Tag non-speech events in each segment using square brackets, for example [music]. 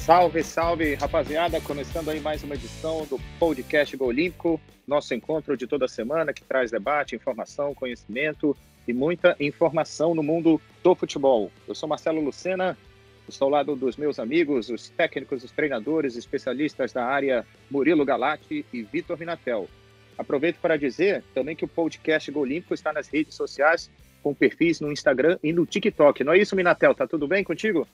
Salve, salve, rapaziada! Começando aí mais uma edição do podcast Go Olímpico, nosso encontro de toda semana que traz debate, informação, conhecimento e muita informação no mundo do futebol. Eu sou Marcelo Lucena, estou ao lado dos meus amigos, os técnicos, os treinadores, especialistas da área Murilo Galati e Vitor Minatel. Aproveito para dizer também que o podcast Go Olímpico está nas redes sociais, com perfis no Instagram e no TikTok. Não é isso, Minatel? Tá tudo bem contigo?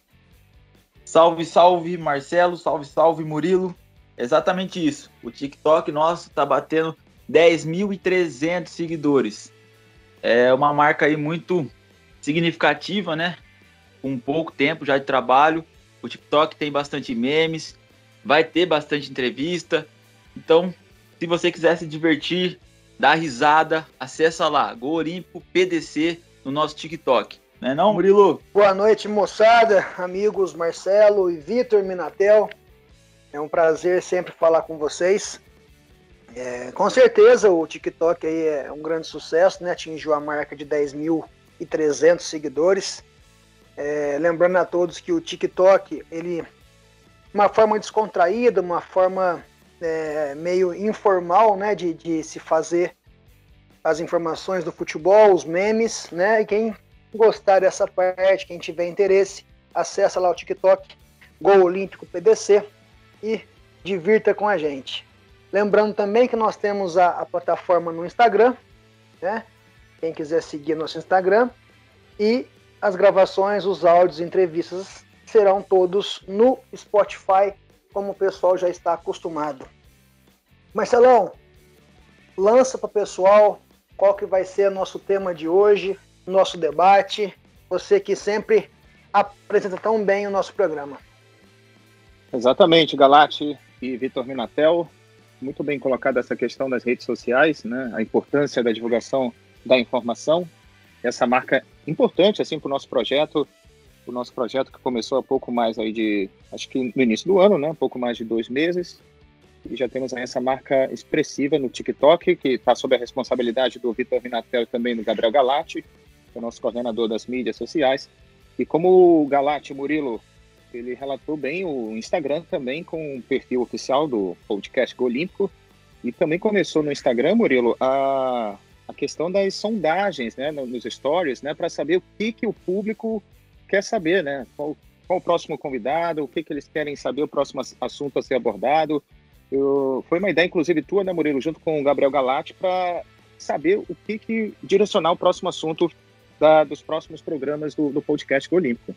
Salve, salve, Marcelo, salve, salve, Murilo. Exatamente isso. O TikTok nosso tá batendo 10.300 seguidores. É uma marca aí muito significativa, né? Com pouco tempo já de trabalho. O TikTok tem bastante memes, vai ter bastante entrevista. Então, se você quiser se divertir, dar risada, acessa lá, Go Olímpico PDC no nosso TikTok. Não é não, Murilo? Boa noite, moçada, amigos Marcelo e Vitor Minatel. É um prazer sempre falar com vocês. É, com certeza o TikTok aí é um grande sucesso, né? Atingiu a marca de 10.300 seguidores. É, lembrando a todos que o TikTok, ele uma forma descontraída, uma forma é, meio informal, né, de, de se fazer as informações do futebol, os memes, né? E quem gostar dessa parte, quem tiver interesse, acessa lá o TikTok Gol Olímpico PDC e divirta com a gente. Lembrando também que nós temos a, a plataforma no Instagram, né? Quem quiser seguir nosso Instagram e as gravações, os áudios, entrevistas serão todos no Spotify, como o pessoal já está acostumado. Marcelão, lança para o pessoal qual que vai ser nosso tema de hoje, nosso debate. Você que sempre apresenta tão bem o nosso programa. Exatamente, Galati e Vitor Minatel. Muito bem colocada essa questão das redes sociais, né? A importância da divulgação da informação. Essa marca importante assim para o nosso projeto, o nosso projeto que começou há pouco mais aí de, acho que no início do ano, né? Pouco mais de dois meses. E já temos aí essa marca expressiva no TikTok, que está sob a responsabilidade do Vitor Minatel e também do Gabriel Galati que é o nosso coordenador das mídias sociais. E como o Galate Murilo, ele relatou bem o Instagram também com o perfil oficial do podcast Olímpico. E também começou no Instagram, Murilo, a, a questão das sondagens né, nos stories, né, para saber o que, que o público quer saber, né? Qual, qual o próximo convidado, o que, que eles querem saber, o próximo assunto a ser abordado. Eu, foi uma ideia, inclusive, tua, né, Murilo, junto com o Gabriel Galati, para saber o que, que direcionar o próximo assunto da, dos próximos programas do, do podcast Olímpico.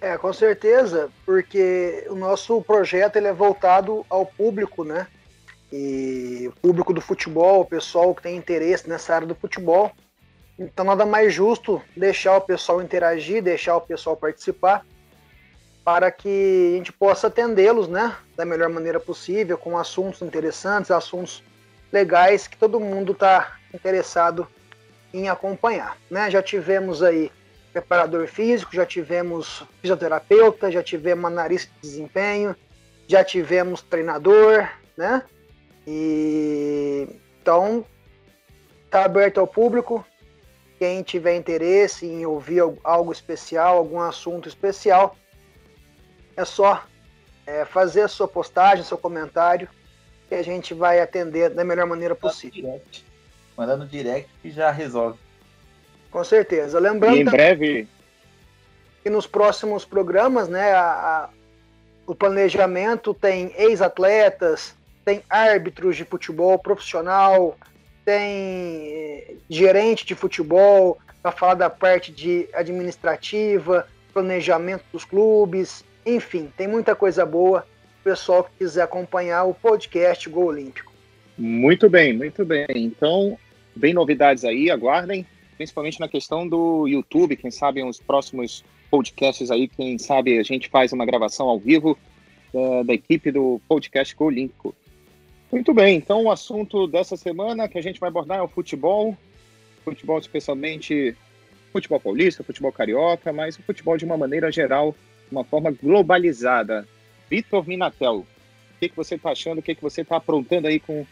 É, com certeza, porque o nosso projeto ele é voltado ao público, né? E o público do futebol, o pessoal que tem interesse nessa área do futebol. Então nada mais justo deixar o pessoal interagir, deixar o pessoal participar, para que a gente possa atendê-los, né, da melhor maneira possível, com assuntos interessantes, assuntos legais que todo mundo está interessado em acompanhar. Né? Já tivemos aí preparador físico, já tivemos fisioterapeuta, já tivemos analista de desempenho, já tivemos treinador, né? E então está aberto ao público. Quem tiver interesse em ouvir algo especial, algum assunto especial, é só é, fazer a sua postagem, seu comentário, que a gente vai atender da melhor maneira possível. Manda no direct que já resolve. Com certeza. Lembrando e em breve que nos próximos programas, né, a, a, o planejamento tem ex-atletas, tem árbitros de futebol profissional, tem eh, gerente de futebol para falar da parte de administrativa, planejamento dos clubes, enfim, tem muita coisa boa. Pessoal que quiser acompanhar o podcast Gol Olímpico. Muito bem, muito bem. Então, Vem novidades aí, aguardem, principalmente na questão do YouTube, quem sabe os próximos podcasts aí, quem sabe a gente faz uma gravação ao vivo da, da equipe do podcast Olímpico. Muito bem, então o assunto dessa semana que a gente vai abordar é o futebol, futebol especialmente futebol paulista, futebol carioca, mas o futebol de uma maneira geral, uma forma globalizada. Vitor Minatel, o que, que você está achando, o que, que você está aprontando aí com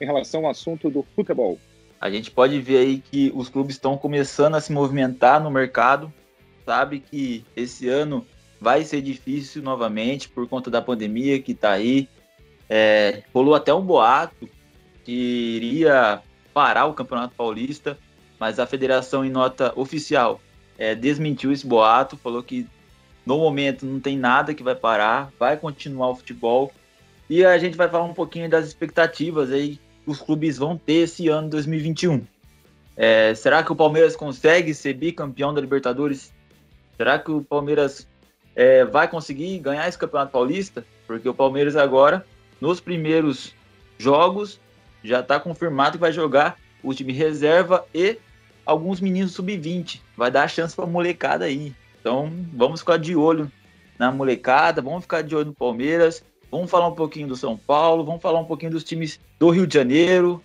em relação ao assunto do futebol? A gente pode ver aí que os clubes estão começando a se movimentar no mercado. Sabe que esse ano vai ser difícil novamente por conta da pandemia que está aí. É, rolou até um boato que iria parar o Campeonato Paulista, mas a federação, em nota oficial, é, desmentiu esse boato, falou que no momento não tem nada que vai parar, vai continuar o futebol. E a gente vai falar um pouquinho das expectativas aí os clubes vão ter esse ano 2021. É, será que o Palmeiras consegue ser bicampeão da Libertadores? Será que o Palmeiras é, vai conseguir ganhar esse Campeonato Paulista? Porque o Palmeiras agora, nos primeiros jogos, já está confirmado que vai jogar o time reserva e alguns meninos sub-20. Vai dar chance para molecada aí. Então, vamos ficar de olho na molecada, vamos ficar de olho no Palmeiras, vamos falar um pouquinho do São Paulo, vamos falar um pouquinho dos times do Rio de Janeiro.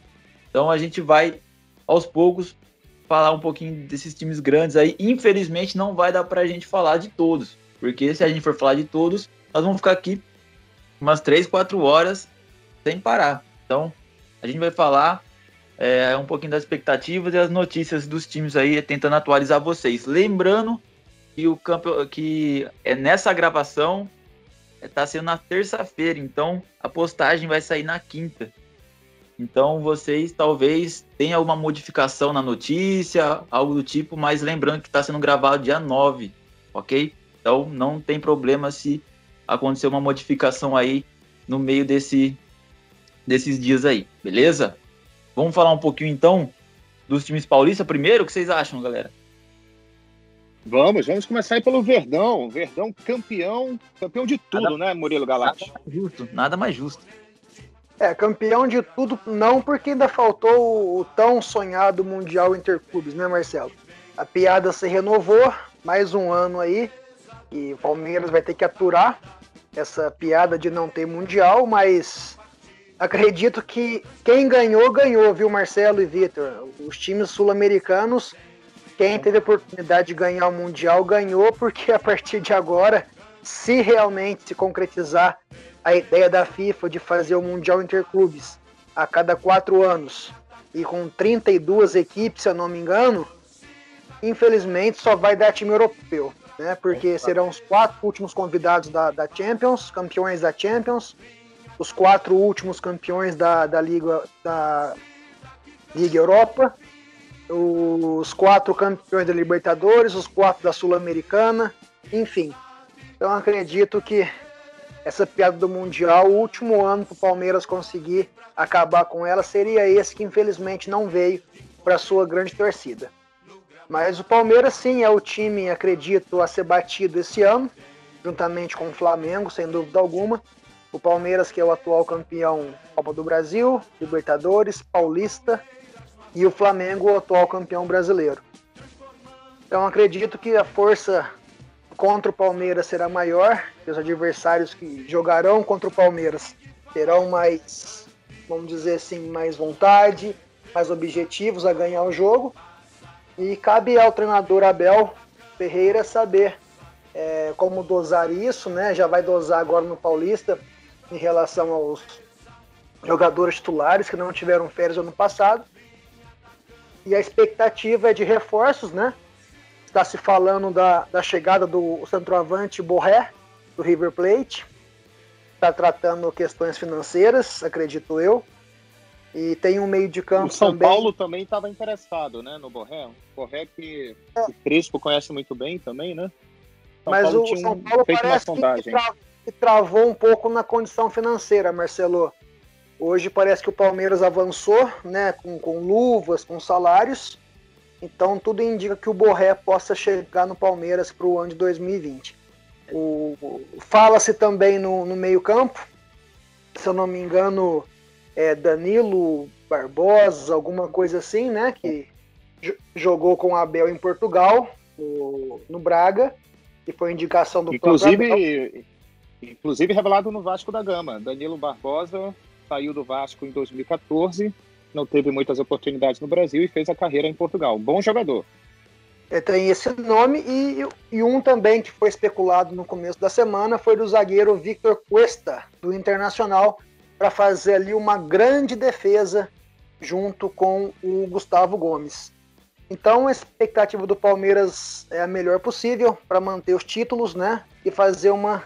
Então, a gente vai aos poucos falar um pouquinho desses times grandes aí. Infelizmente, não vai dar para a gente falar de todos, porque se a gente for falar de todos, nós vamos ficar aqui umas 3, 4 horas sem parar. Então, a gente vai falar é, um pouquinho das expectativas e as notícias dos times aí, tentando atualizar vocês. Lembrando que o campo que é nessa gravação é, sendo na terça-feira, então a postagem vai sair na quinta. Então vocês talvez tenham alguma modificação na notícia, algo do tipo, mas lembrando que está sendo gravado dia 9, ok? Então não tem problema se acontecer uma modificação aí no meio desse, desses dias aí, beleza? Vamos falar um pouquinho então dos times paulistas primeiro? O que vocês acham, galera? Vamos, vamos começar aí pelo Verdão. Verdão campeão, campeão de tudo, nada, né, Murilo Galati? Nada mais justo, nada mais justo. É, campeão de tudo, não porque ainda faltou o tão sonhado Mundial Interclubes, né, Marcelo? A piada se renovou, mais um ano aí, e o Palmeiras vai ter que aturar essa piada de não ter Mundial, mas acredito que quem ganhou, ganhou, viu, Marcelo e Vitor? Os times sul-americanos, quem teve a oportunidade de ganhar o Mundial, ganhou, porque a partir de agora, se realmente se concretizar a ideia da FIFA de fazer o Mundial Interclubes a cada quatro anos e com 32 equipes, se eu não me engano, infelizmente só vai dar time europeu, né? Porque serão os quatro últimos convidados da, da Champions, campeões da Champions, os quatro últimos campeões da, da Liga da Liga Europa, os quatro campeões da Libertadores, os quatro da Sul-Americana, enfim. Então acredito que essa piada do Mundial, o último ano para o Palmeiras conseguir acabar com ela seria esse que infelizmente não veio para sua grande torcida. Mas o Palmeiras sim é o time, acredito, a ser batido esse ano, juntamente com o Flamengo, sem dúvida alguma. O Palmeiras, que é o atual campeão Copa do Brasil, Libertadores, Paulista, e o Flamengo, o atual campeão brasileiro. Então acredito que a força contra o Palmeiras será maior, os adversários que jogarão contra o Palmeiras terão mais, vamos dizer assim, mais vontade, mais objetivos a ganhar o jogo. E cabe ao treinador Abel Ferreira saber é, como dosar isso, né? Já vai dosar agora no Paulista em relação aos jogadores titulares que não tiveram férias ano passado. E a expectativa é de reforços, né? Está se falando da, da chegada do centroavante Borré, do River Plate. Está tratando questões financeiras, acredito eu. E tem um meio de campo. O São também. Paulo também estava interessado, né, no Borré. Borré que é. o Crespo conhece muito bem também, né? São Mas Paulo o São Paulo parece que, tra que travou um pouco na condição financeira, Marcelo. Hoje parece que o Palmeiras avançou, né, com, com luvas, com salários, então tudo indica que o Borré possa chegar no Palmeiras para o ano de 2020. Fala-se também no, no meio-campo, se eu não me engano, é Danilo Barbosa, alguma coisa assim, né? Que jogou com o Abel em Portugal, no, no Braga, e foi indicação do inclusive, inclusive revelado no Vasco da Gama. Danilo Barbosa saiu do Vasco em 2014 não teve muitas oportunidades no Brasil e fez a carreira em Portugal. Bom jogador. É, tem esse nome e, e, um também que foi especulado no começo da semana foi do zagueiro Victor Cuesta, do Internacional, para fazer ali uma grande defesa junto com o Gustavo Gomes. Então a expectativa do Palmeiras é a melhor possível para manter os títulos, né? E fazer uma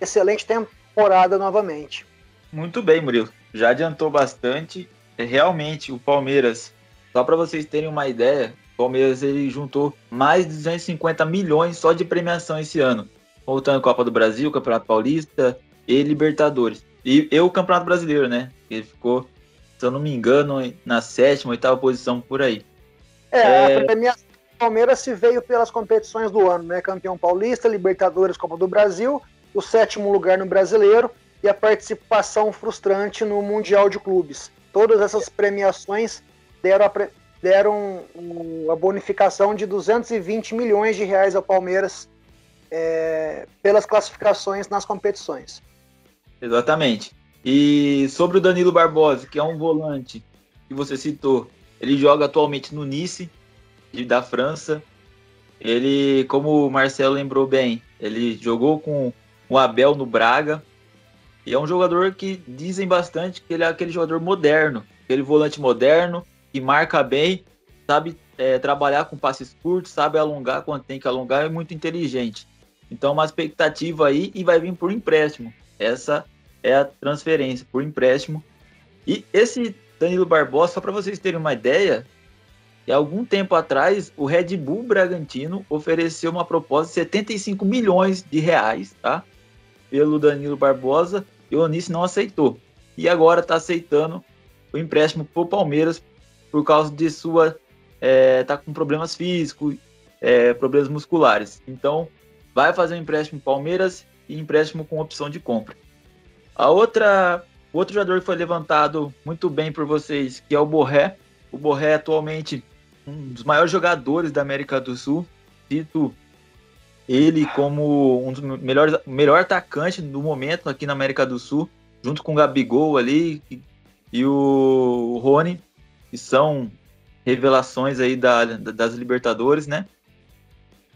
excelente temporada novamente. Muito bem, Murilo. Já adiantou bastante. É, realmente, o Palmeiras, só para vocês terem uma ideia, o Palmeiras ele juntou mais de 250 milhões só de premiação esse ano. Voltando Copa do Brasil, Campeonato Paulista e Libertadores. E, e o Campeonato Brasileiro, né? Ele ficou, se eu não me engano, na sétima, oitava posição por aí. É, é... a premiação do Palmeiras se veio pelas competições do ano, né? Campeão paulista, Libertadores, Copa do Brasil, o sétimo lugar no Brasileiro e a participação frustrante no Mundial de Clubes. Todas essas premiações deram a, deram a bonificação de 220 milhões de reais ao Palmeiras é, pelas classificações nas competições. Exatamente. E sobre o Danilo Barbosa, que é um volante que você citou, ele joga atualmente no Nice, da França. Ele, como o Marcelo lembrou bem, ele jogou com o Abel no Braga. E é um jogador que dizem bastante que ele é aquele jogador moderno, aquele volante moderno, que marca bem, sabe é, trabalhar com passes curtos, sabe alongar quando tem que alongar, é muito inteligente. Então, uma expectativa aí e vai vir por empréstimo. Essa é a transferência por empréstimo. E esse Danilo Barbosa, só para vocês terem uma ideia, e algum tempo atrás o Red Bull Bragantino ofereceu uma proposta de 75 milhões de reais, tá? Pelo Danilo Barbosa e o Onísio não aceitou. E agora está aceitando o empréstimo para o Palmeiras por causa de sua. É, tá com problemas físicos, é, problemas musculares. Então, vai fazer um empréstimo Palmeiras e empréstimo com opção de compra. A outra, outro jogador que foi levantado muito bem por vocês, que é o Borré. O Borré é atualmente um dos maiores jogadores da América do Sul. Cito ele como um dos melhores, melhor atacante do momento aqui na América do Sul, junto com o Gabigol ali e, e o Rony, que são revelações aí da, das Libertadores, né?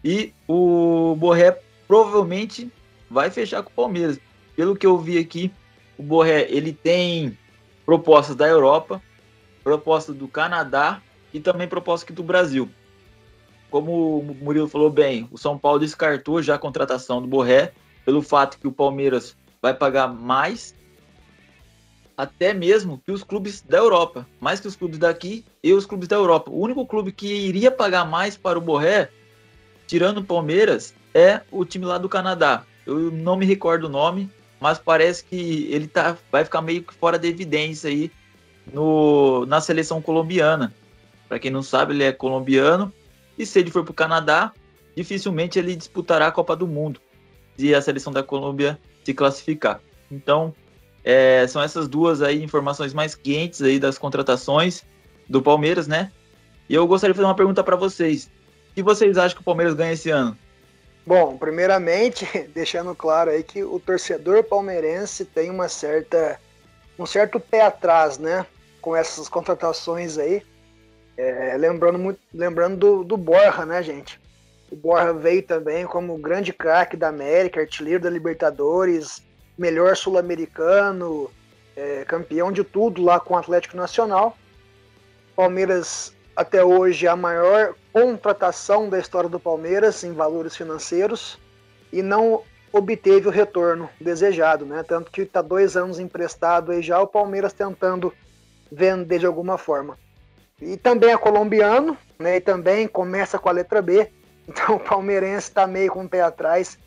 E o Borré provavelmente vai fechar com o Palmeiras pelo que eu vi aqui, o Borré ele tem propostas da Europa, propostas do Canadá e também propostas aqui do Brasil. Como o Murilo falou bem, o São Paulo descartou já a contratação do Borré pelo fato que o Palmeiras vai pagar mais até mesmo que os clubes da Europa, mais que os clubes daqui e os clubes da Europa. O único clube que iria pagar mais para o Borré, tirando o Palmeiras, é o time lá do Canadá. Eu não me recordo o nome, mas parece que ele tá, vai ficar meio que fora de evidência aí no, na seleção colombiana. Para quem não sabe, ele é colombiano e se ele for para o Canadá, dificilmente ele disputará a Copa do Mundo se a seleção da Colômbia se classificar. Então, é, são essas duas aí informações mais quentes aí das contratações do Palmeiras, né? E eu gostaria de fazer uma pergunta para vocês. O que vocês acham que o Palmeiras ganha esse ano? Bom, primeiramente, [laughs] deixando claro aí que o torcedor palmeirense tem uma certa, um certo pé atrás, né? Com essas contratações aí. É, lembrando muito, lembrando do, do Borja, né, gente? O Borja veio também como grande craque da América, artilheiro da Libertadores, melhor sul-americano, é, campeão de tudo lá com o Atlético Nacional. Palmeiras até hoje a maior contratação da história do Palmeiras em valores financeiros e não obteve o retorno desejado, né? Tanto que está dois anos emprestado aí já o Palmeiras tentando vender de alguma forma. E também é colombiano, né? E também começa com a letra B. Então o palmeirense está meio com o pé atrás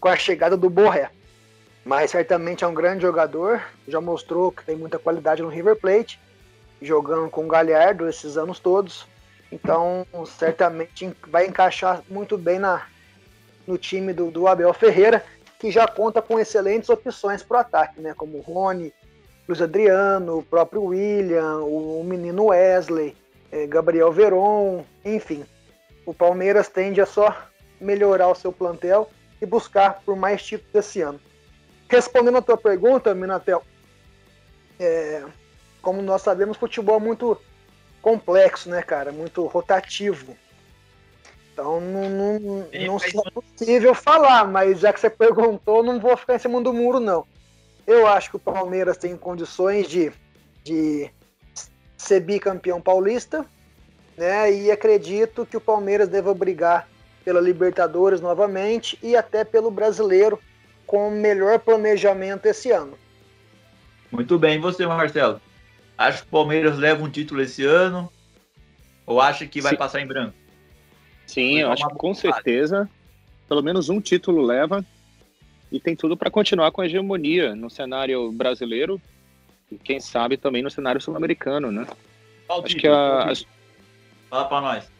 com a chegada do Borré. Mas certamente é um grande jogador, já mostrou que tem muita qualidade no River Plate jogando com o Galhardo esses anos todos. Então, certamente vai encaixar muito bem na, no time do, do Abel Ferreira, que já conta com excelentes opções para o ataque, né? Como Rony, Luiz Adriano, o próprio William, o, menino Wesley, eh, Gabriel Veron, enfim. O Palmeiras tende a só melhorar o seu plantel e buscar por mais títulos esse ano. Respondendo a tua pergunta, Minatel, é, como nós sabemos, futebol é muito complexo, né, cara? Muito rotativo. Então não, não, não é possível falar, mas já que você [laughs] perguntou, não vou ficar em cima do muro, não. Eu acho que o Palmeiras tem condições de, de ser bicampeão paulista. né? E acredito que o Palmeiras deva brigar pela Libertadores novamente e até pelo Brasileiro com melhor planejamento esse ano. Muito bem, e você, Marcelo? Acha que o Palmeiras leva um título esse ano? Ou acha que vai Sim. passar em branco? Sim, eu acho que com certeza, pelo menos um título leva e tem tudo para continuar com a hegemonia no cenário brasileiro e quem sabe também no cenário sul-americano, né? Qual acho título? que a. Fala para nós.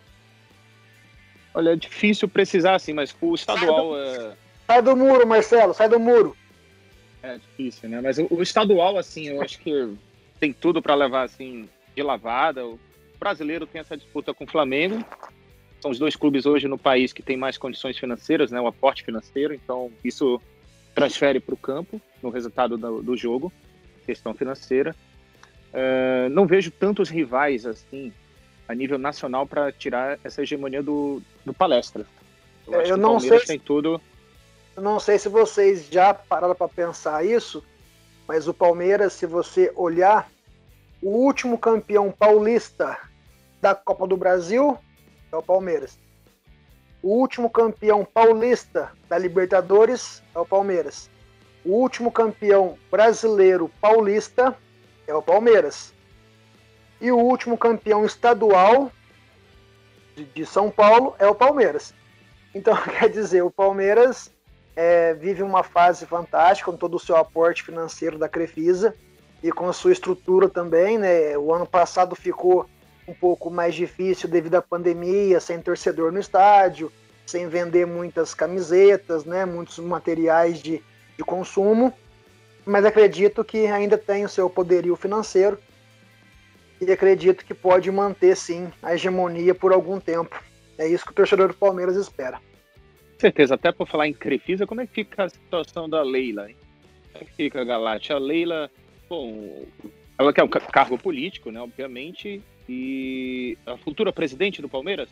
Olha, é difícil precisar assim, mas o estadual sai do, é... sai do muro, Marcelo, sai do muro. É difícil, né? Mas o, o estadual, assim, eu acho que tem tudo para levar assim de lavada. O brasileiro tem essa disputa com o Flamengo são os dois clubes hoje no país que têm mais condições financeiras, né, o aporte financeiro, então isso transfere para o campo no resultado do, do jogo, questão financeira. Uh, não vejo tantos rivais assim a nível nacional para tirar essa hegemonia do, do palestra. Eu, é, eu não sei tem tudo. Eu não sei se vocês já pararam para pensar isso, mas o Palmeiras, se você olhar, o último campeão paulista da Copa do Brasil é o Palmeiras. O último campeão paulista da Libertadores é o Palmeiras. O último campeão brasileiro paulista é o Palmeiras. E o último campeão estadual de São Paulo é o Palmeiras. Então, [laughs] quer dizer, o Palmeiras é, vive uma fase fantástica com todo o seu aporte financeiro da Crefisa e com a sua estrutura também. Né? O ano passado ficou um pouco mais difícil devido à pandemia, sem torcedor no estádio, sem vender muitas camisetas, né, muitos materiais de, de consumo, mas acredito que ainda tem o seu poderio financeiro e acredito que pode manter sim a hegemonia por algum tempo. É isso que o torcedor do Palmeiras espera. Com certeza, até por falar em Crefisa, como é que fica a situação da Leila? Hein? Como é que fica a Galate? A Leila, bom, ela quer um cargo político, né, obviamente, e a futura presidente do Palmeiras?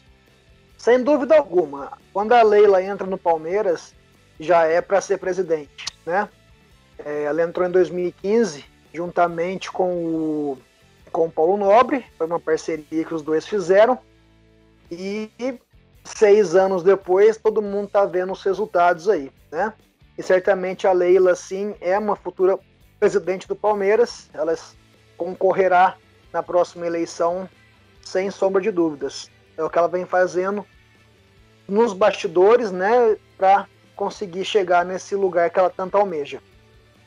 Sem dúvida alguma. Quando a Leila entra no Palmeiras, já é para ser presidente, né? É, ela entrou em 2015, juntamente com o, com o Paulo Nobre, foi uma parceria que os dois fizeram, e seis anos depois, todo mundo está vendo os resultados aí, né? E certamente a Leila, sim, é uma futura presidente do Palmeiras, ela concorrerá na próxima eleição, sem sombra de dúvidas. É o que ela vem fazendo nos bastidores, né, para conseguir chegar nesse lugar que ela tanto almeja.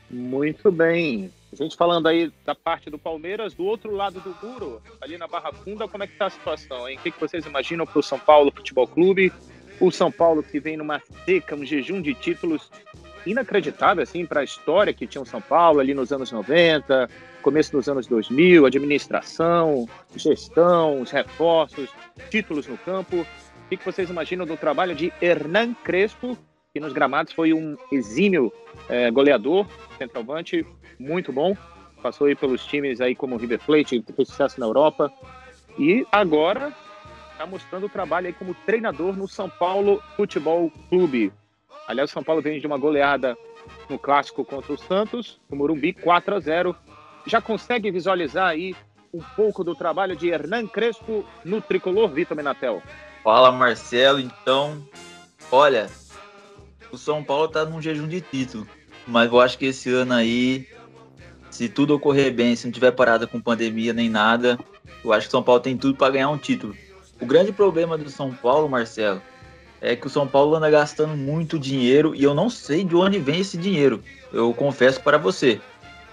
Muito bem. A gente falando aí da parte do Palmeiras, do outro lado do muro, ali na Barra Funda, como é que tá a situação, hein? O que, que vocês imaginam para o São Paulo Futebol Clube? O São Paulo que vem numa seca, um jejum de títulos inacreditável, assim, para a história que tinha o São Paulo ali nos anos 90, começo dos anos 2000, administração, gestão, os reforços, títulos no campo. O que vocês imaginam do trabalho de Hernan Crespo, que nos gramados foi um exímio é, goleador, centroavante, muito bom. Passou aí pelos times aí como River Plate, fez sucesso na Europa. E agora está mostrando o trabalho aí como treinador no São Paulo Futebol Clube. Aliás, o São Paulo vem de uma goleada no clássico contra o Santos, no Morumbi, 4 a 0 já consegue visualizar aí um pouco do trabalho de Hernan Crespo no tricolor Vitor Menatel? Fala Marcelo, então, olha, o São Paulo tá num jejum de título, mas eu acho que esse ano aí, se tudo ocorrer bem, se não tiver parada com pandemia nem nada, eu acho que o São Paulo tem tudo para ganhar um título. O grande problema do São Paulo, Marcelo, é que o São Paulo anda gastando muito dinheiro e eu não sei de onde vem esse dinheiro. Eu confesso para você.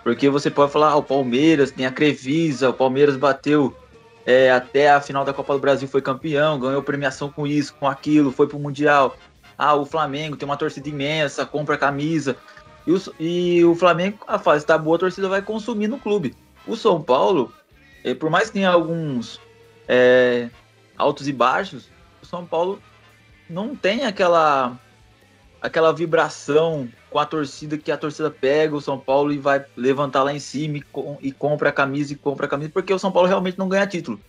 Porque você pode falar, ah, o Palmeiras tem a Crevisa, o Palmeiras bateu é, até a final da Copa do Brasil, foi campeão, ganhou premiação com isso, com aquilo, foi pro Mundial. Ah, o Flamengo tem uma torcida imensa, compra camisa. E o, e o Flamengo, a fase tá boa, a torcida vai consumir no clube. O São Paulo, é, por mais que tenha alguns é, altos e baixos, o São Paulo não tem aquela aquela vibração com a torcida que a torcida pega o São Paulo e vai levantar lá em cima e, com, e compra a camisa e compra a camisa, porque o São Paulo realmente não ganha título.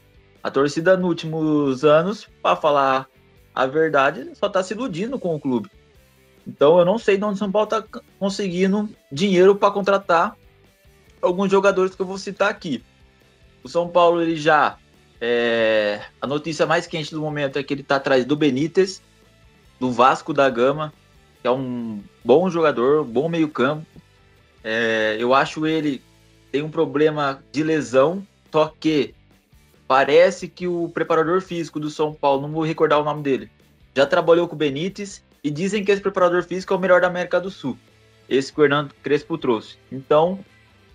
A torcida nos últimos anos, para falar a verdade, só está se iludindo com o clube. Então eu não sei de onde o São Paulo está conseguindo dinheiro para contratar alguns jogadores que eu vou citar aqui. O São Paulo ele já é, a notícia mais quente do momento é que ele está atrás do Benítez, do Vasco da Gama, que é um bom jogador, bom meio-campo. É, eu acho ele tem um problema de lesão, só que parece que o preparador físico do São Paulo, não vou recordar o nome dele, já trabalhou com o Benítez e dizem que esse preparador físico é o melhor da América do Sul. Esse que o Hernando Crespo trouxe. Então,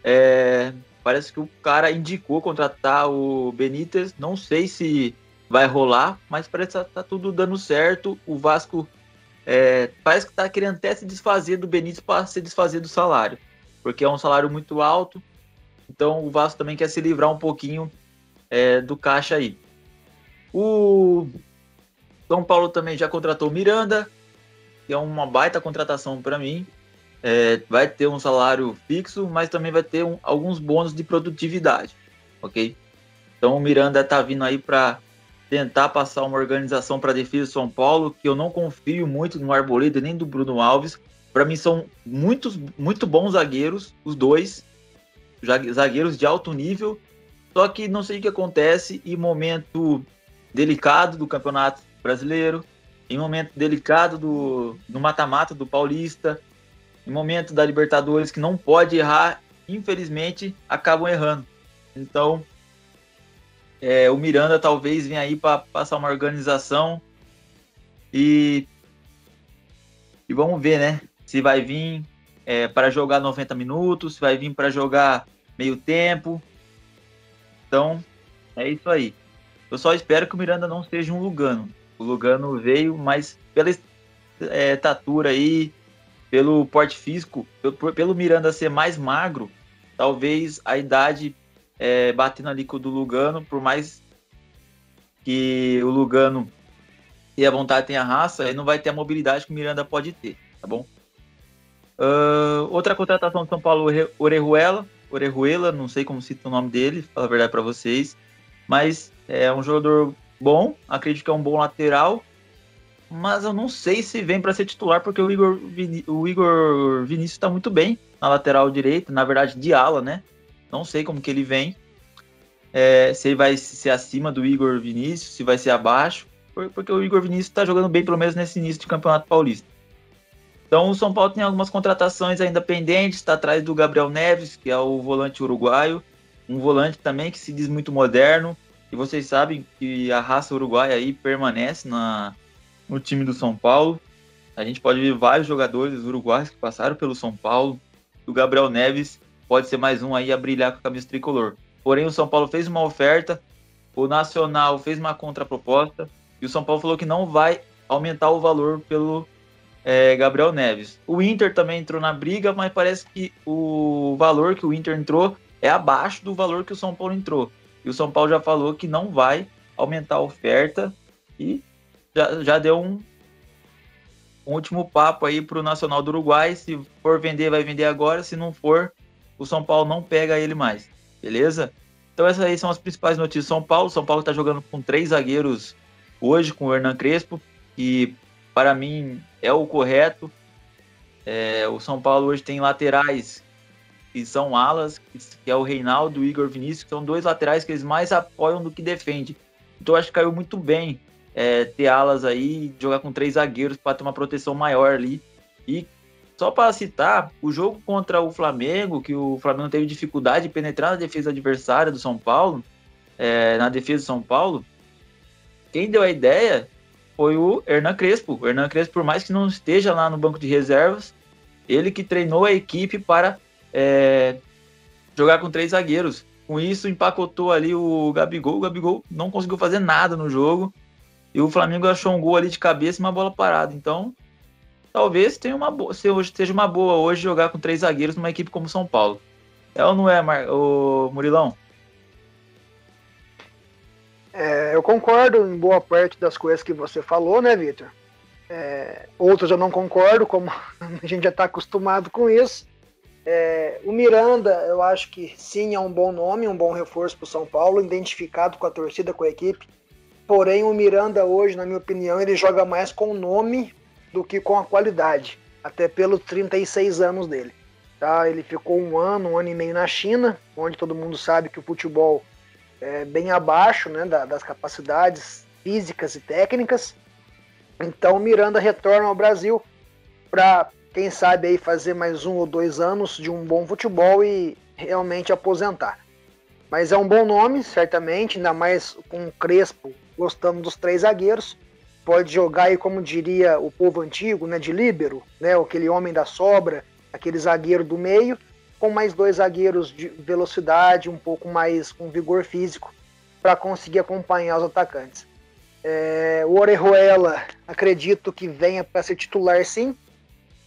é, parece que o cara indicou contratar o Benítez. Não sei se vai rolar, mas parece que tá tudo dando certo. O Vasco é, parece que tá querendo até se desfazer do Benítez para se desfazer do salário, porque é um salário muito alto. Então o Vasco também quer se livrar um pouquinho é, do caixa aí. O São Paulo também já contratou o Miranda, que é uma baita contratação para mim. É, vai ter um salário fixo, mas também vai ter um, alguns bônus de produtividade, ok? Então o Miranda está vindo aí para tentar passar uma organização para a defesa de São Paulo, que eu não confio muito no Arboleda nem do Bruno Alves. Para mim são muitos, muito bons zagueiros, os dois, zagueiros de alto nível. Só que não sei o que acontece em momento delicado do Campeonato Brasileiro, em momento delicado do, no mata-mata do Paulista, em momento da Libertadores que não pode errar, infelizmente acabam errando. Então, é, o Miranda talvez venha aí para passar uma organização e, e vamos ver, né? Se vai vir é, para jogar 90 minutos, se vai vir para jogar meio tempo. Então, é isso aí. Eu só espero que o Miranda não seja um Lugano. O Lugano veio, mas pela é, estatura aí, pelo porte físico, pelo, pelo Miranda ser mais magro, talvez a idade é, batendo ali com o do Lugano, por mais que o Lugano tenha vontade, tenha raça, ele não vai ter a mobilidade que o Miranda pode ter, tá bom? Uh, outra contratação de São Paulo, Orejuela, Orejuela, não sei como cita o nome dele, falar a verdade para vocês, mas é um jogador bom, acredito que é um bom lateral, mas eu não sei se vem para ser titular, porque o Igor, o Igor Vinícius está muito bem na lateral direita, na verdade de ala, né? Não sei como que ele vem, é, se ele vai ser acima do Igor Vinícius, se vai ser abaixo, porque o Igor Vinícius está jogando bem, pelo menos nesse início de Campeonato Paulista. Então o São Paulo tem algumas contratações ainda pendentes, está atrás do Gabriel Neves, que é o volante uruguaio, um volante também que se diz muito moderno, e vocês sabem que a raça uruguaia aí permanece na, no time do São Paulo. A gente pode ver vários jogadores uruguaios que passaram pelo São Paulo. O Gabriel Neves pode ser mais um aí a brilhar com a camisa tricolor. Porém, o São Paulo fez uma oferta, o Nacional fez uma contraproposta e o São Paulo falou que não vai aumentar o valor pelo é, Gabriel Neves. O Inter também entrou na briga, mas parece que o valor que o Inter entrou é abaixo do valor que o São Paulo entrou. E o São Paulo já falou que não vai aumentar a oferta e já, já deu um, um último papo aí para o Nacional do Uruguai. Se for vender, vai vender agora. Se não for, o São Paulo não pega ele mais. Beleza? Então essas aí são as principais notícias do São Paulo. São Paulo está jogando com três zagueiros hoje, com o Hernan Crespo, que para mim é o correto. É, o São Paulo hoje tem laterais que são alas, que é o Reinaldo e o Igor Vinícius, que são dois laterais que eles mais apoiam do que defendem. Então acho que caiu muito bem é, ter alas aí, jogar com três zagueiros para ter uma proteção maior ali. E só para citar, o jogo contra o Flamengo, que o Flamengo teve dificuldade de penetrar na defesa adversária do São Paulo, é, na defesa do São Paulo, quem deu a ideia foi o Hernan Crespo. O Hernan Crespo, por mais que não esteja lá no banco de reservas, ele que treinou a equipe para é, jogar com três zagueiros. Com isso, empacotou ali o Gabigol. O Gabigol não conseguiu fazer nada no jogo. E o Flamengo achou um gol ali de cabeça e uma bola parada. Então, talvez tenha uma boa, seja uma boa hoje jogar com três zagueiros numa equipe como São Paulo. É ou não é, Mar... Murilão? É, eu concordo em boa parte das coisas que você falou, né, Vitor? É, outras eu não concordo, como [laughs] a gente já está acostumado com isso. É, o Miranda, eu acho que sim, é um bom nome, um bom reforço para o São Paulo, identificado com a torcida, com a equipe. Porém, o Miranda hoje, na minha opinião, ele joga mais com o nome do que com a qualidade, até pelos 36 anos dele. Tá? Ele ficou um ano, um ano e meio na China, onde todo mundo sabe que o futebol é, bem abaixo né, da, das capacidades físicas e técnicas. Então Miranda retorna ao Brasil para, quem sabe, aí fazer mais um ou dois anos de um bom futebol e realmente aposentar. Mas é um bom nome, certamente, ainda mais com o Crespo, gostamos dos três zagueiros. Pode jogar aí, como diria o povo antigo, né, de líbero, né, aquele homem da sobra, aquele zagueiro do meio, com mais dois zagueiros de velocidade, um pouco mais com vigor físico, para conseguir acompanhar os atacantes. É, o Orejuela, acredito que venha para ser titular sim,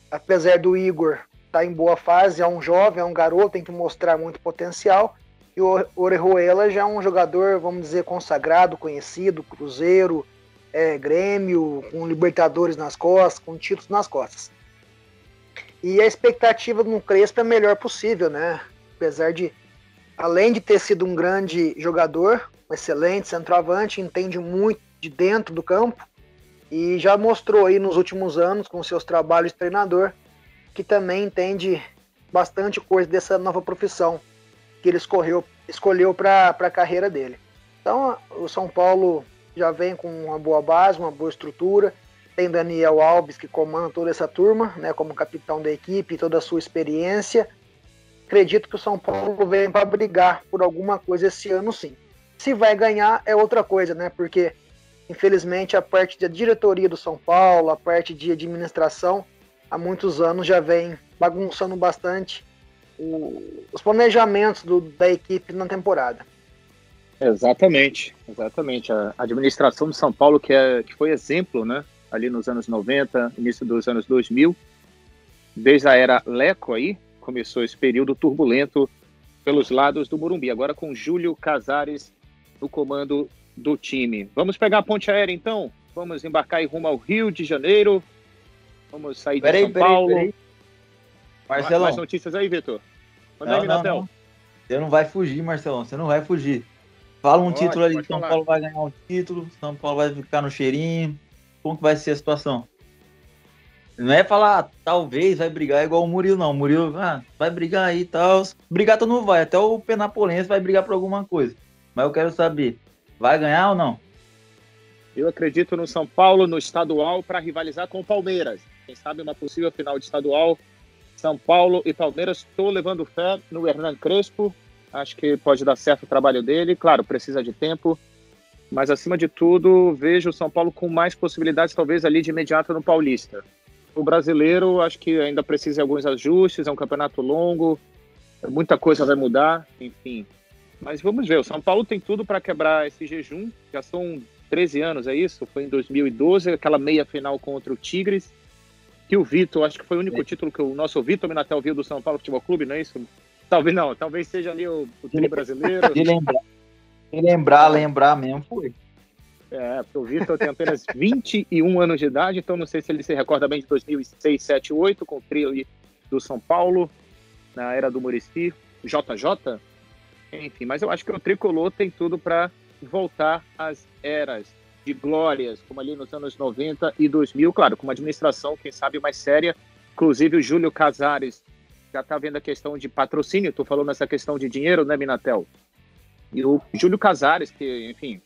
apesar do Igor estar tá em boa fase, é um jovem, é um garoto, tem que mostrar muito potencial. E o Orejuela já é um jogador, vamos dizer, consagrado, conhecido, Cruzeiro, é, Grêmio, com Libertadores nas costas, com títulos nas costas. E a expectativa no Crespo é a melhor possível, né? Apesar de, além de ter sido um grande jogador, um excelente centroavante, entende muito de dentro do campo e já mostrou aí nos últimos anos, com seus trabalhos de treinador, que também entende bastante coisa dessa nova profissão que ele escolheu, escolheu para a carreira dele. Então, o São Paulo já vem com uma boa base, uma boa estrutura. Tem Daniel Alves que comanda toda essa turma, né, como capitão da equipe, toda a sua experiência. Acredito que o São Paulo vem para brigar por alguma coisa esse ano, sim. Se vai ganhar é outra coisa, né? Porque infelizmente a parte da diretoria do São Paulo, a parte de administração, há muitos anos já vem bagunçando bastante o, os planejamentos do, da equipe na temporada. Exatamente, exatamente. A administração de São Paulo, que, é, que foi exemplo, né? Ali nos anos 90, início dos anos 2000, desde a era Leco aí, começou esse período turbulento pelos lados do Morumbi. Agora com Júlio Casares no comando do time. Vamos pegar a ponte aérea então? Vamos embarcar e rumo ao Rio de Janeiro. Vamos sair de São Paulo. Peraí, peraí. Marcelão. Mais notícias aí, Vitor. Manda aí, Natel. Você não vai fugir, Marcelão. Você não vai fugir. Fala um pode, título ali, São falar. Paulo vai ganhar um título, São Paulo vai ficar no cheirinho. Como que vai ser a situação? Não é falar, ah, talvez vai brigar igual o Murilo, não. O Murilo ah, vai brigar aí e tal. Brigar tu não vai, até o Penapolense vai brigar por alguma coisa. Mas eu quero saber, vai ganhar ou não? Eu acredito no São Paulo no estadual para rivalizar com o Palmeiras. Quem sabe uma possível final de estadual. São Paulo e Palmeiras. Estou levando fé no Hernan Crespo. Acho que pode dar certo o trabalho dele. Claro, precisa de tempo. Mas, acima de tudo, vejo o São Paulo com mais possibilidades, talvez, ali de imediato no Paulista. O brasileiro, acho que ainda precisa de alguns ajustes. É um campeonato longo. Muita coisa vai mudar, enfim. Mas vamos ver. O São Paulo tem tudo para quebrar esse jejum. Já são 13 anos, é isso? Foi em 2012, aquela meia final contra o Tigres que o Vitor, acho que foi o único é. título que o nosso Vitor Minatel viu do São Paulo Futebol Clube, não é isso? Talvez não, talvez seja ali o, o time brasileiro. [laughs] De lembrar, de lembrar, lembrar mesmo foi. É, porque o Vitor tem apenas [laughs] 21 anos de idade, então não sei se ele se recorda bem de 2006, 7, 8, com o trio do São Paulo, na era do Murici, JJ. Enfim, mas eu acho que o Tricolor tem tudo para voltar às eras de glórias, como ali nos anos 90 e 2000, claro, com uma administração, quem sabe, mais séria. Inclusive, o Júlio Casares já está vendo a questão de patrocínio, estou falando essa questão de dinheiro, né, Minatel? E o Júlio Casares, que, enfim,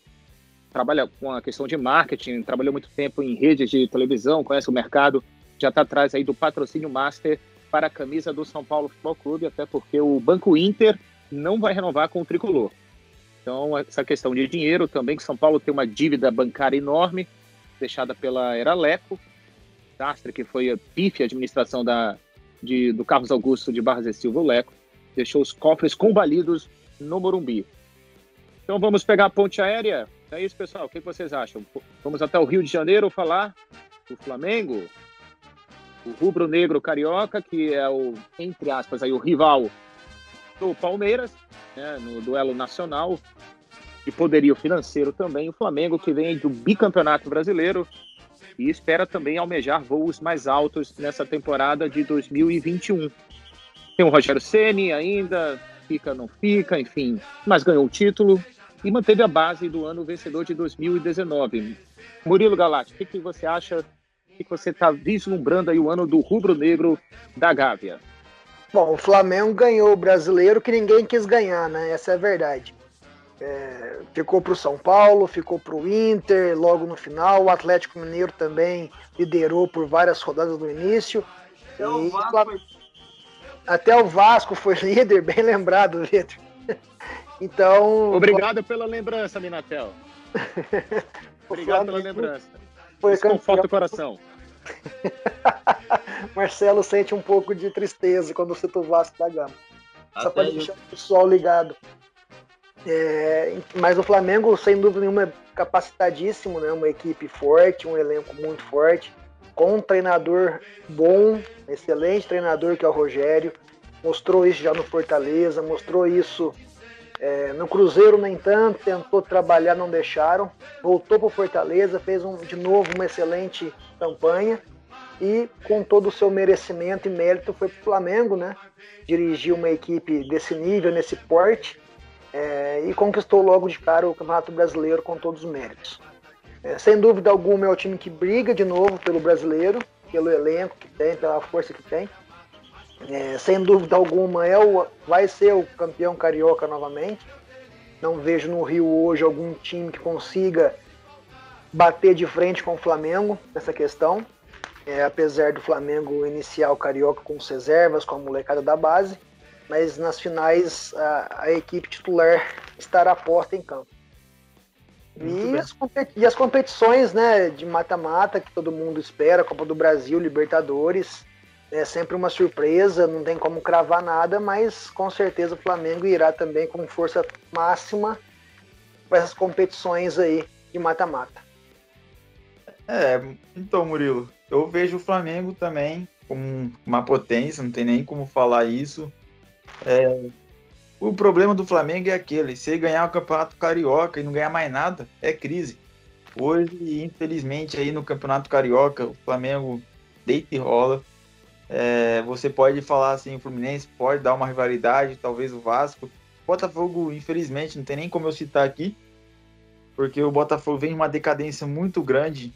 trabalha com a questão de marketing, trabalhou muito tempo em redes de televisão, conhece o mercado, já está atrás aí do patrocínio master para a camisa do São Paulo Futebol Clube, até porque o Banco Inter não vai renovar com o Tricolor. Então, essa questão de dinheiro também, que São Paulo tem uma dívida bancária enorme, deixada pela Eraleco, Dastre, que foi a pífia administração da, de, do Carlos Augusto de Barras e Silva Leco, deixou os cofres combalidos no Morumbi. Então vamos pegar a ponte aérea. É isso, pessoal. O que vocês acham? Vamos até o Rio de Janeiro falar do Flamengo, o rubro-negro carioca, que é o, entre aspas, aí, o rival do Palmeiras, né, no duelo nacional, e poderio financeiro também. O Flamengo, que vem do bicampeonato brasileiro, e espera também almejar voos mais altos nessa temporada de 2021. Tem o Rogério Ceni ainda, fica não fica, enfim, mas ganhou o título e manteve a base do ano vencedor de 2019. Murilo Galati, o que, que você acha? O que, que você está vislumbrando aí o ano do rubro-negro da Gávea? Bom, o Flamengo ganhou o brasileiro que ninguém quis ganhar, né? Essa é a verdade. É, ficou para o São Paulo, ficou para o Inter logo no final. O Atlético Mineiro também liderou por várias rodadas no início. Até, o, Vasco... Até o Vasco foi [laughs] líder, bem lembrado, Vitor. [laughs] Então. Obrigado pela lembrança, Minatel. [laughs] Obrigado pela lembrança. Foi Desconforta o coração. Marcelo sente um pouco de tristeza quando cita o Vasco da Gama. Só para deixar o pessoal ligado. É, mas o Flamengo, sem dúvida nenhuma, é capacitadíssimo, né? Uma equipe forte, um elenco muito forte, com um treinador bom, excelente treinador que é o Rogério. Mostrou isso já no Fortaleza, mostrou isso é, no Cruzeiro, nem tanto, tentou trabalhar, não deixaram. Voltou para o Fortaleza, fez um, de novo uma excelente campanha e com todo o seu merecimento e mérito foi para o Flamengo, né? Dirigiu uma equipe desse nível, nesse porte é, e conquistou logo de cara o Campeonato Brasileiro com todos os méritos. É, sem dúvida alguma é o time que briga de novo pelo brasileiro, pelo elenco que tem, pela força que tem. É, sem dúvida alguma é o, vai ser o campeão carioca novamente. Não vejo no Rio hoje algum time que consiga bater de frente com o Flamengo nessa questão. É, apesar do Flamengo iniciar o carioca com as reservas, com a molecada da base mas nas finais a, a equipe titular estará porta em campo. E as, e as, competições né, de mata-mata que todo mundo espera, Copa do Brasil, Libertadores, é sempre uma surpresa, não tem como cravar nada, mas com certeza o Flamengo irá também com força máxima para essas competições aí de mata-mata. É, então Murilo, eu vejo o Flamengo também como uma potência, não tem nem como falar isso. É, o problema do Flamengo é aquele: se ele ganhar o Campeonato Carioca e não ganhar mais nada, é crise. Hoje, infelizmente, aí no Campeonato Carioca, o Flamengo deita e rola. É, você pode falar assim, o Fluminense pode dar uma rivalidade, talvez o Vasco. Botafogo, infelizmente, não tem nem como eu citar aqui, porque o Botafogo vem uma decadência muito grande.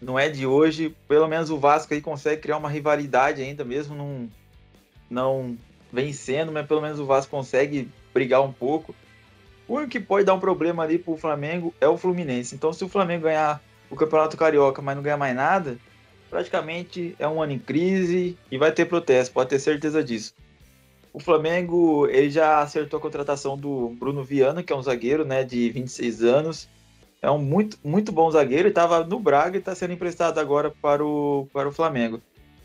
Não é de hoje. Pelo menos o Vasco aí consegue criar uma rivalidade ainda, mesmo não, não vencendo, mas pelo menos o Vasco consegue brigar um pouco. O único que pode dar um problema ali pro Flamengo é o Fluminense. Então, se o Flamengo ganhar o Campeonato Carioca, mas não ganhar mais nada, praticamente é um ano em crise e vai ter protesto, pode ter certeza disso. O Flamengo ele já acertou a contratação do Bruno Viana, que é um zagueiro né, de 26 anos. É um muito, muito bom zagueiro, estava no Braga e está sendo emprestado agora para o, para o Flamengo.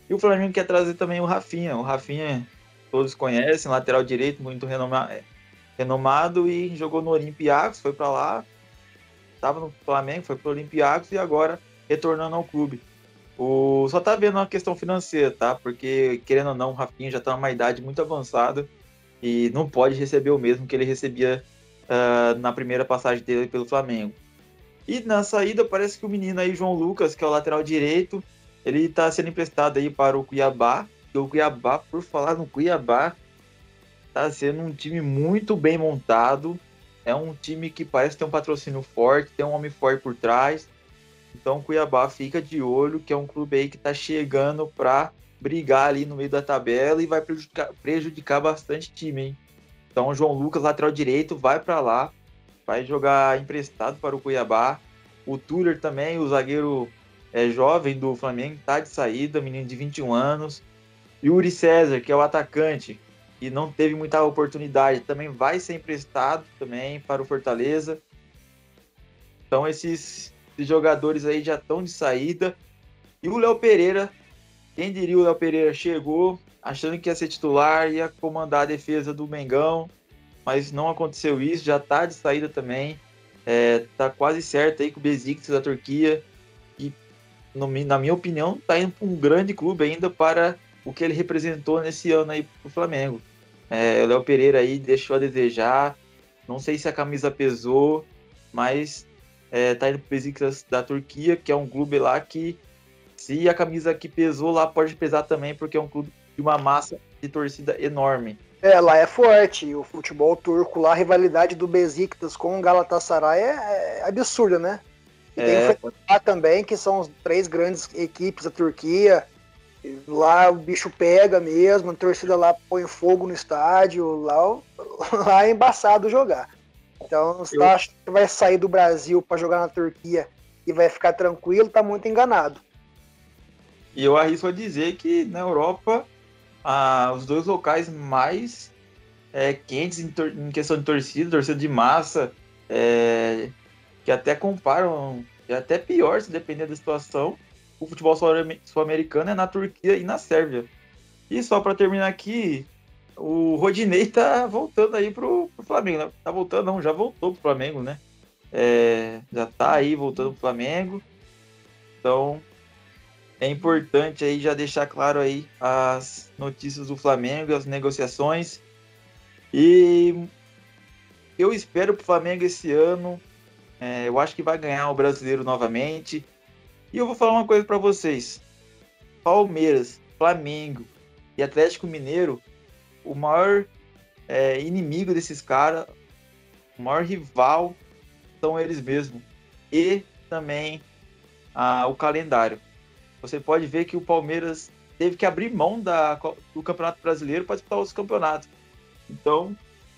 E o Flamengo quer trazer também o Rafinha. O Rafinha todos conhecem, lateral direito, muito renoma, é, renomado e jogou no Olympiacos, foi para lá, estava no Flamengo, foi para o Olympiacos e agora retornando ao clube. O, só tá vendo uma questão financeira, tá? Porque, querendo ou não, o Rafinha já tá numa idade muito avançada e não pode receber o mesmo que ele recebia uh, na primeira passagem dele pelo Flamengo. E na saída, parece que o menino aí, João Lucas, que é o lateral direito, ele tá sendo emprestado aí para o Cuiabá o Cuiabá, por falar no Cuiabá, tá sendo um time muito bem montado. É um time que parece ter um patrocínio forte, tem um homem forte por trás. Então o Cuiabá fica de olho, que é um clube aí que tá chegando para brigar ali no meio da tabela e vai prejudicar, prejudicar bastante time, hein? Então João Lucas, lateral direito, vai para lá, vai jogar emprestado para o Cuiabá. O Tuller também, o zagueiro é, jovem do Flamengo, tá de saída, menino de 21 anos. Yuri César, que é o atacante, e não teve muita oportunidade, também vai ser emprestado também para o Fortaleza. Então esses, esses jogadores aí já estão de saída. E o Léo Pereira, quem diria o Léo Pereira chegou achando que ia ser titular, ia comandar a defesa do Mengão, mas não aconteceu isso, já está de saída também. É, tá quase certo aí com o Besiktas da Turquia. E, no, na minha opinião, está indo para um grande clube ainda para o que ele representou nesse ano aí pro Flamengo. É, o Léo Pereira aí deixou a desejar. Não sei se a camisa pesou, mas é, tá indo pro Besiktas da Turquia, que é um clube lá que, se a camisa aqui pesou, lá pode pesar também, porque é um clube de uma massa de torcida enorme. É, lá é forte. O futebol turco lá, a rivalidade do Besiktas com o Galatasaray é, é absurda, né? E é. tem lá também, que são as três grandes equipes da Turquia. Lá o bicho pega mesmo, a torcida lá põe fogo no estádio, lá, [laughs] lá é embaçado jogar. Então, você eu... acha que vai sair do Brasil para jogar na Turquia e vai ficar tranquilo, tá muito enganado. E eu arrisco a dizer que na Europa, ah, os dois locais mais é, quentes em, em, questão de torcida, torcida de massa, é, que até comparam, é até pior se depender da situação, o futebol sul-americano é na Turquia e na Sérvia. E só para terminar aqui, o Rodinei tá voltando aí pro, pro Flamengo. Né? Tá voltando, não, já voltou pro Flamengo, né? É, já tá aí voltando pro Flamengo. Então, é importante aí já deixar claro aí as notícias do Flamengo, as negociações. E eu espero pro Flamengo esse ano. É, eu acho que vai ganhar o brasileiro novamente. E eu vou falar uma coisa para vocês. Palmeiras, Flamengo e Atlético Mineiro, o maior é, inimigo desses caras, o maior rival são eles mesmos. E também ah, o calendário. Você pode ver que o Palmeiras teve que abrir mão da, do Campeonato Brasileiro para disputar os campeonatos. Então,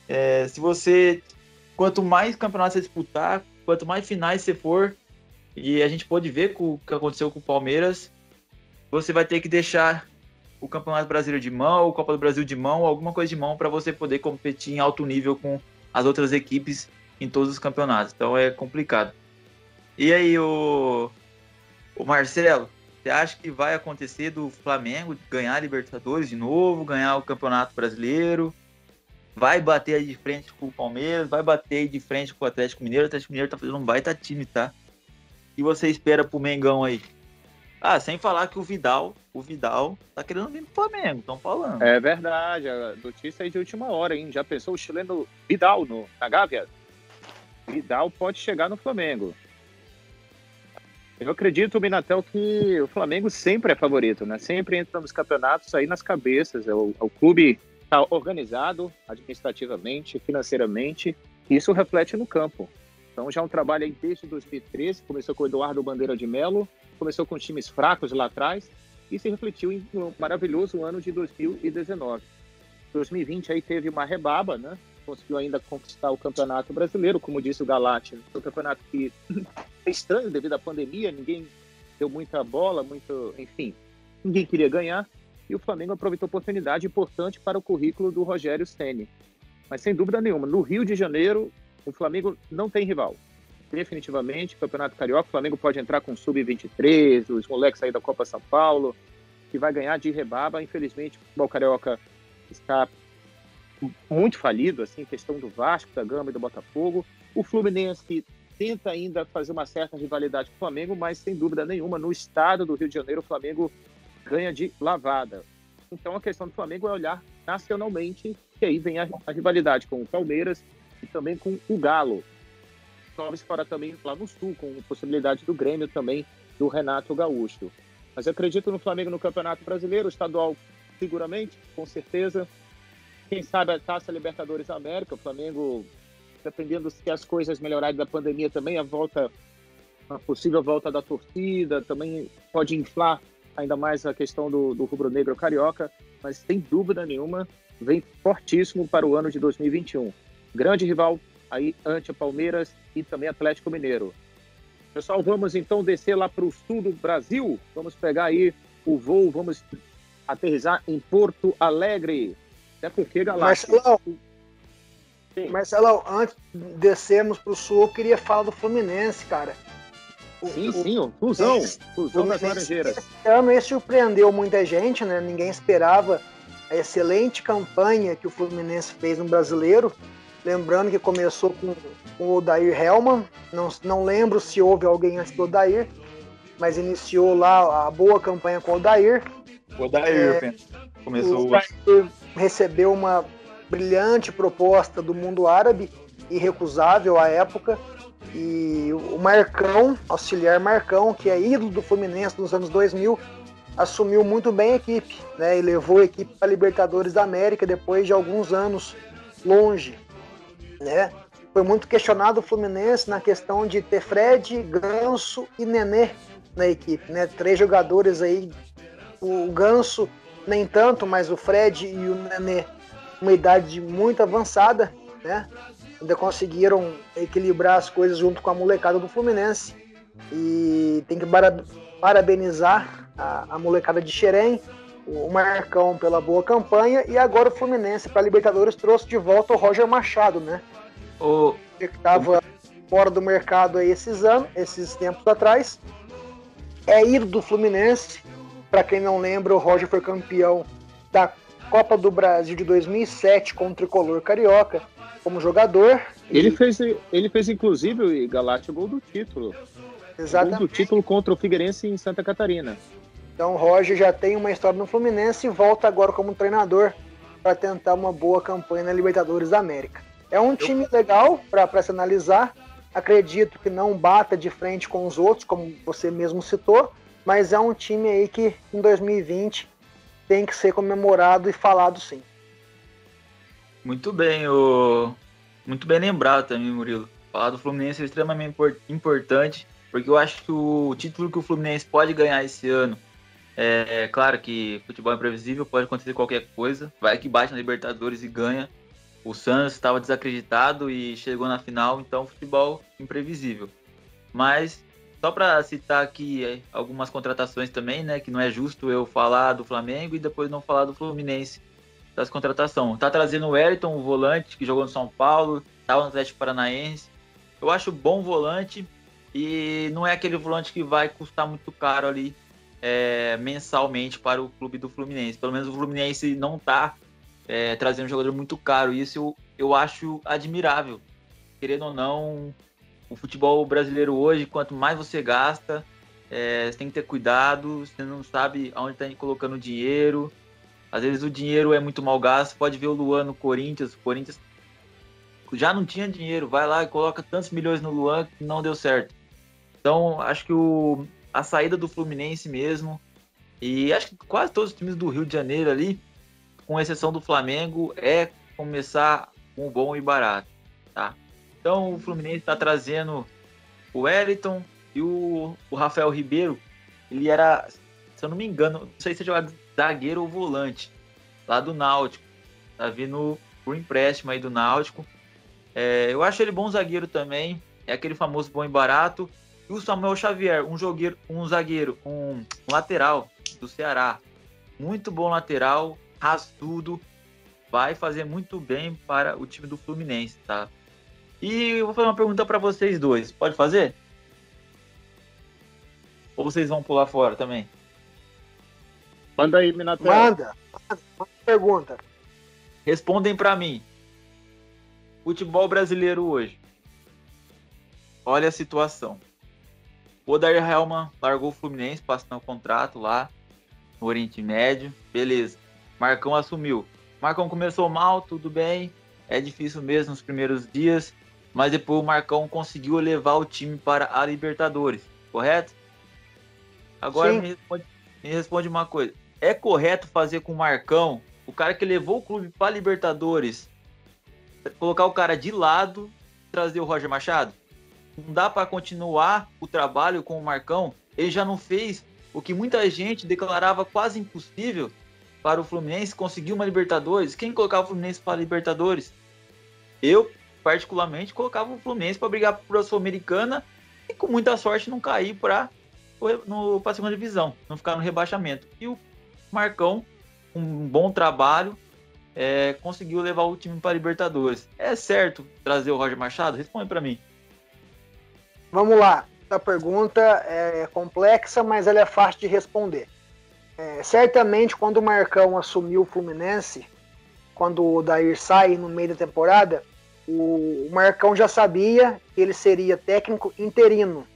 é, se você. Quanto mais campeonatos você disputar, quanto mais finais você for, e a gente pode ver com o que aconteceu com o Palmeiras. Você vai ter que deixar o Campeonato Brasileiro de mão, o Copa do Brasil de mão, alguma coisa de mão para você poder competir em alto nível com as outras equipes em todos os campeonatos. Então é complicado. E aí, o, o Marcelo, você acha que vai acontecer do Flamengo ganhar a Libertadores de novo, ganhar o Campeonato Brasileiro? Vai bater de frente com o Palmeiras, vai bater de frente com o Atlético Mineiro. O Atlético Mineiro tá fazendo um baita time, tá? Que você espera pro Mengão aí? Ah, sem falar que o Vidal, o Vidal tá querendo vir pro Flamengo, estão falando. É verdade, a notícia é de última hora, hein? Já pensou o chileno Vidal no, na Gávea? Vidal pode chegar no Flamengo. Eu acredito, Minatel, que o Flamengo sempre é favorito, né? Sempre entra nos campeonatos aí nas cabeças. É o, é o clube está organizado administrativamente, financeiramente, e isso reflete no campo. Então já é um trabalho aí desde 2013, começou com o Eduardo Bandeira de Melo, começou com times fracos lá atrás e se refletiu em um maravilhoso ano de 2019. 2020 aí teve uma rebaba, né? Conseguiu ainda conquistar o Campeonato Brasileiro, como disse o Galati, um campeonato que [laughs] é estranho devido à pandemia, ninguém deu muita bola, muito, enfim, ninguém queria ganhar e o Flamengo aproveitou a oportunidade importante para o currículo do Rogério Ceni. Mas sem dúvida nenhuma, no Rio de Janeiro, o Flamengo não tem rival. Definitivamente, Campeonato Carioca, o Flamengo pode entrar com Sub-23, os moleques aí da Copa São Paulo, que vai ganhar de rebaba. Infelizmente, o futebol carioca está muito falido, assim, questão do Vasco, da Gama e do Botafogo. O Fluminense tenta ainda fazer uma certa rivalidade com o Flamengo, mas sem dúvida nenhuma, no estado do Rio de Janeiro, o Flamengo ganha de lavada. Então a questão do Flamengo é olhar nacionalmente, que aí vem a, a rivalidade com o Palmeiras, e também com o Galo. Talvez fora também lá no Sul, com possibilidade do Grêmio também, do Renato Gaúcho. Mas eu acredito no Flamengo no Campeonato Brasileiro, estadual seguramente, com certeza. Quem sabe a Taça Libertadores América, o Flamengo, dependendo se as coisas melhorarem da pandemia também, a volta, a possível volta da torcida, também pode inflar ainda mais a questão do, do rubro-negro carioca, mas sem dúvida nenhuma, vem fortíssimo para o ano de 2021 grande rival aí ante o Palmeiras e também Atlético Mineiro. Pessoal, vamos então descer lá para o sul do Brasil. Vamos pegar aí o voo, vamos aterrizar em Porto Alegre. Até porque, Galáxia... Marcelão, Sim. Marcelão, antes de descermos para o sul, eu queria falar do Fluminense, cara. O, sim, o, sim, o Fusão, Fusão das Laranjeiras. Esse ano esse surpreendeu muita gente, né? Ninguém esperava a excelente campanha que o Fluminense fez no Brasileiro. Lembrando que começou com, com o Odair Hellman. Não, não lembro se houve alguém antes do Odair, mas iniciou lá a boa campanha com o Odair. O Odair, é, começou. O Odair recebeu uma brilhante proposta do mundo árabe, irrecusável à época. E o Marcão, auxiliar Marcão, que é ídolo do Fluminense nos anos 2000, assumiu muito bem a equipe, né? E levou a equipe para Libertadores da América depois de alguns anos longe né? Foi muito questionado o Fluminense na questão de ter Fred, Ganso e Nenê na equipe, né? Três jogadores aí, o Ganso nem tanto, mas o Fred e o Nenê uma idade muito avançada, né? Ainda conseguiram equilibrar as coisas junto com a molecada do Fluminense. E tem que parabenizar a, a molecada de Xerém, o Marcão pela boa campanha e agora o Fluminense para a Libertadores trouxe de volta o Roger Machado, né? O que estava fora do mercado aí esses anos, esses tempos atrás. É ídolo do Fluminense. Para quem não lembra, o Roger foi campeão da Copa do Brasil de 2007 com o tricolor carioca como jogador. Ele e... fez, ele fez inclusive, Galate, o gol do título. Exatamente. Gol do título contra o Figueirense em Santa Catarina. Então o Roger já tem uma história no Fluminense e volta agora como treinador para tentar uma boa campanha na Libertadores da América. É um time legal para se analisar. Acredito que não bata de frente com os outros, como você mesmo citou, mas é um time aí que em 2020 tem que ser comemorado e falado sim. Muito bem, o... muito bem lembrado também, Murilo. Falar do Fluminense é extremamente importante, porque eu acho que o título que o Fluminense pode ganhar esse ano é, claro que futebol é imprevisível, pode acontecer qualquer coisa. Vai que bate na Libertadores e ganha. O Santos estava desacreditado e chegou na final, então futebol imprevisível. Mas só para citar aqui é, algumas contratações também, né, que não é justo eu falar do Flamengo e depois não falar do Fluminense das contratações. Tá trazendo o Wellington, o volante que jogou no São Paulo, estava no Atlético Paranaense. Eu acho bom volante e não é aquele volante que vai custar muito caro ali é, mensalmente para o clube do Fluminense. Pelo menos o Fluminense não está é, trazendo um jogador muito caro. Isso eu, eu acho admirável. Querendo ou não, o futebol brasileiro hoje, quanto mais você gasta, é, você tem que ter cuidado, você não sabe aonde está colocando dinheiro. Às vezes o dinheiro é muito mal gasto. Pode ver o Luan no Corinthians. O Corinthians já não tinha dinheiro, vai lá e coloca tantos milhões no Luan que não deu certo. Então, acho que o, a saída do Fluminense mesmo. E acho que quase todos os times do Rio de Janeiro ali, com exceção do Flamengo, é começar com bom e barato. Tá? Então o Fluminense está trazendo o Wellington e o, o Rafael Ribeiro. Ele era, se eu não me engano, não sei se é zagueiro ou volante, lá do Náutico. Tá vindo por empréstimo aí do Náutico. É, eu acho ele bom zagueiro também. É aquele famoso bom e barato. E o Samuel Xavier, um jogueiro, um zagueiro, um lateral do Ceará. Muito bom lateral, rastudo, vai fazer muito bem para o time do Fluminense, tá? E eu vou fazer uma pergunta para vocês dois. Pode fazer? Ou vocês vão pular fora também? Manda aí, Minatel. Manda. Manda pergunta. Respondem para mim. Futebol brasileiro hoje. Olha a situação. O Odair Helman largou o Fluminense, passando o contrato lá no Oriente Médio. Beleza. Marcão assumiu. Marcão começou mal, tudo bem. É difícil mesmo nos primeiros dias. Mas depois o Marcão conseguiu levar o time para a Libertadores, correto? Agora me responde, me responde, uma coisa. É correto fazer com o Marcão, o cara que levou o clube para a Libertadores, colocar o cara de lado e trazer o Roger Machado? Não dá para continuar o trabalho com o Marcão. Ele já não fez o que muita gente declarava quase impossível para o Fluminense conseguir uma Libertadores. Quem colocava o Fluminense para a Libertadores? Eu, particularmente, colocava o Fluminense para brigar por a Sul-Americana e com muita sorte não cair para a segunda divisão, não ficar no rebaixamento. E o Marcão, um bom trabalho, é, conseguiu levar o time para a Libertadores. É certo trazer o Roger Machado? Responde para mim. Vamos lá. A pergunta é complexa, mas ela é fácil de responder. É, certamente, quando o Marcão assumiu o Fluminense, quando o Dair sai no meio da temporada, o Marcão já sabia que ele seria técnico interino.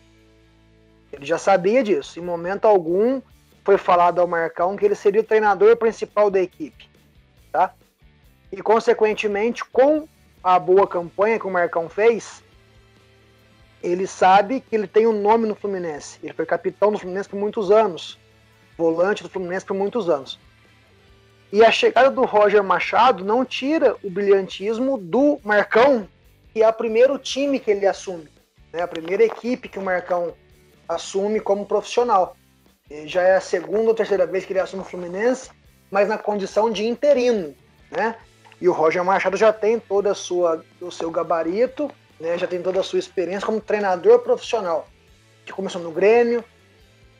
Ele já sabia disso. Em momento algum foi falado ao Marcão que ele seria o treinador principal da equipe. Tá? E, consequentemente, com a boa campanha que o Marcão fez, ele sabe que ele tem um nome no Fluminense. Ele foi capitão do Fluminense por muitos anos, volante do Fluminense por muitos anos. E a chegada do Roger Machado não tira o brilhantismo do Marcão, que é o primeiro time que ele assume, né? a primeira equipe que o Marcão assume como profissional. Já é a segunda ou terceira vez que ele assume o Fluminense, mas na condição de interino. Né? E o Roger Machado já tem toda a sua o seu gabarito, né? Já tem toda a sua experiência como treinador profissional, que começou no Grêmio,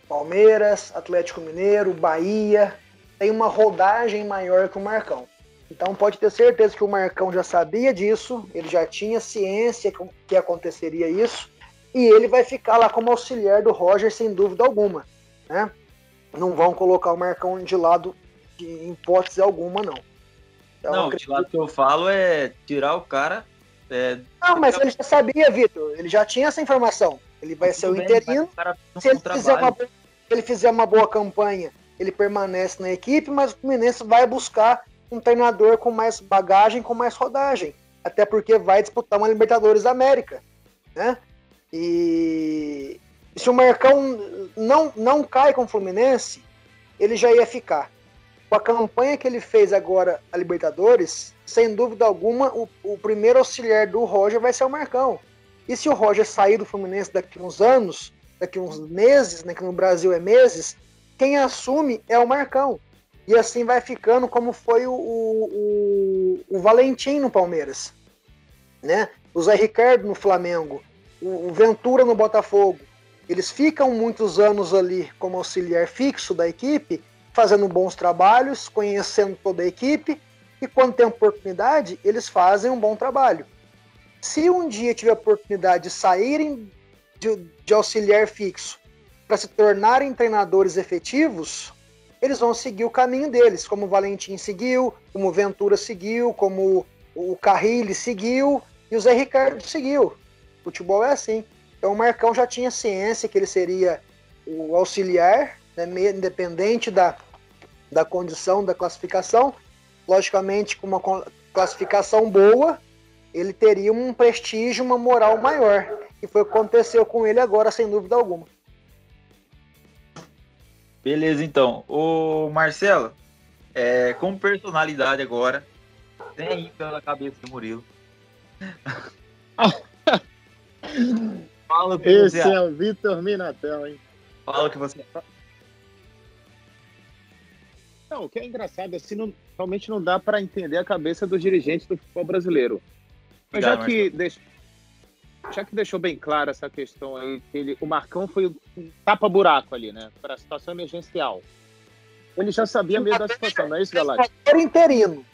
Palmeiras, Atlético Mineiro, Bahia, tem uma rodagem maior que o Marcão. Então pode ter certeza que o Marcão já sabia disso, ele já tinha ciência que aconteceria isso, e ele vai ficar lá como auxiliar do Roger sem dúvida alguma, né? Não vão colocar o Marcão de lado em hipótese alguma, não. Então, não, acredito... de lado que eu falo é tirar o cara. É... Não, mas ele já sabia, Vitor. Ele já tinha essa informação. Ele vai ser o bem, interino. Se ele, fizer uma, ele fizer uma boa campanha, ele permanece na equipe, mas o Fluminense vai buscar um treinador com mais bagagem, com mais rodagem. Até porque vai disputar uma Libertadores da América. Né? E se o Marcão não, não cai com o Fluminense, ele já ia ficar. Com a campanha que ele fez agora a Libertadores, sem dúvida alguma, o, o primeiro auxiliar do Roger vai ser o Marcão. E se o Roger sair do Fluminense daqui uns anos, daqui uns meses, né, que no Brasil é meses, quem assume é o Marcão. E assim vai ficando como foi o, o, o Valentim no Palmeiras. Né? O Zé Ricardo no Flamengo, o, o Ventura no Botafogo. Eles ficam muitos anos ali como auxiliar fixo da equipe, fazendo bons trabalhos, conhecendo toda a equipe, e quando tem oportunidade, eles fazem um bom trabalho. Se um dia tiver oportunidade de saírem de, de auxiliar fixo para se tornarem treinadores efetivos, eles vão seguir o caminho deles, como o Valentim seguiu, como o Ventura seguiu, como o Carrilli seguiu e o Zé Ricardo seguiu. Futebol é assim. Então o Marcão já tinha ciência que ele seria o auxiliar, né, independente da, da condição da classificação. Logicamente, com uma classificação boa, ele teria um prestígio, uma moral maior. E foi o que aconteceu com ele agora, sem dúvida alguma. Beleza, então. O Marcelo, é, com personalidade agora, tem pela cabeça do Murilo. [laughs] Fala o que Esse é o Vitor Minatel, hein? Fala o que você Não, o que é engraçado, assim, não, realmente não dá para entender a cabeça dos dirigentes do futebol brasileiro. Mas já que, deixou, já que deixou bem claro essa questão aí, que ele, o Marcão foi um tapa-buraco ali, né? Para a situação emergencial. Ele já sabia mesmo da situação, não é isso, Galate? Treinador interino.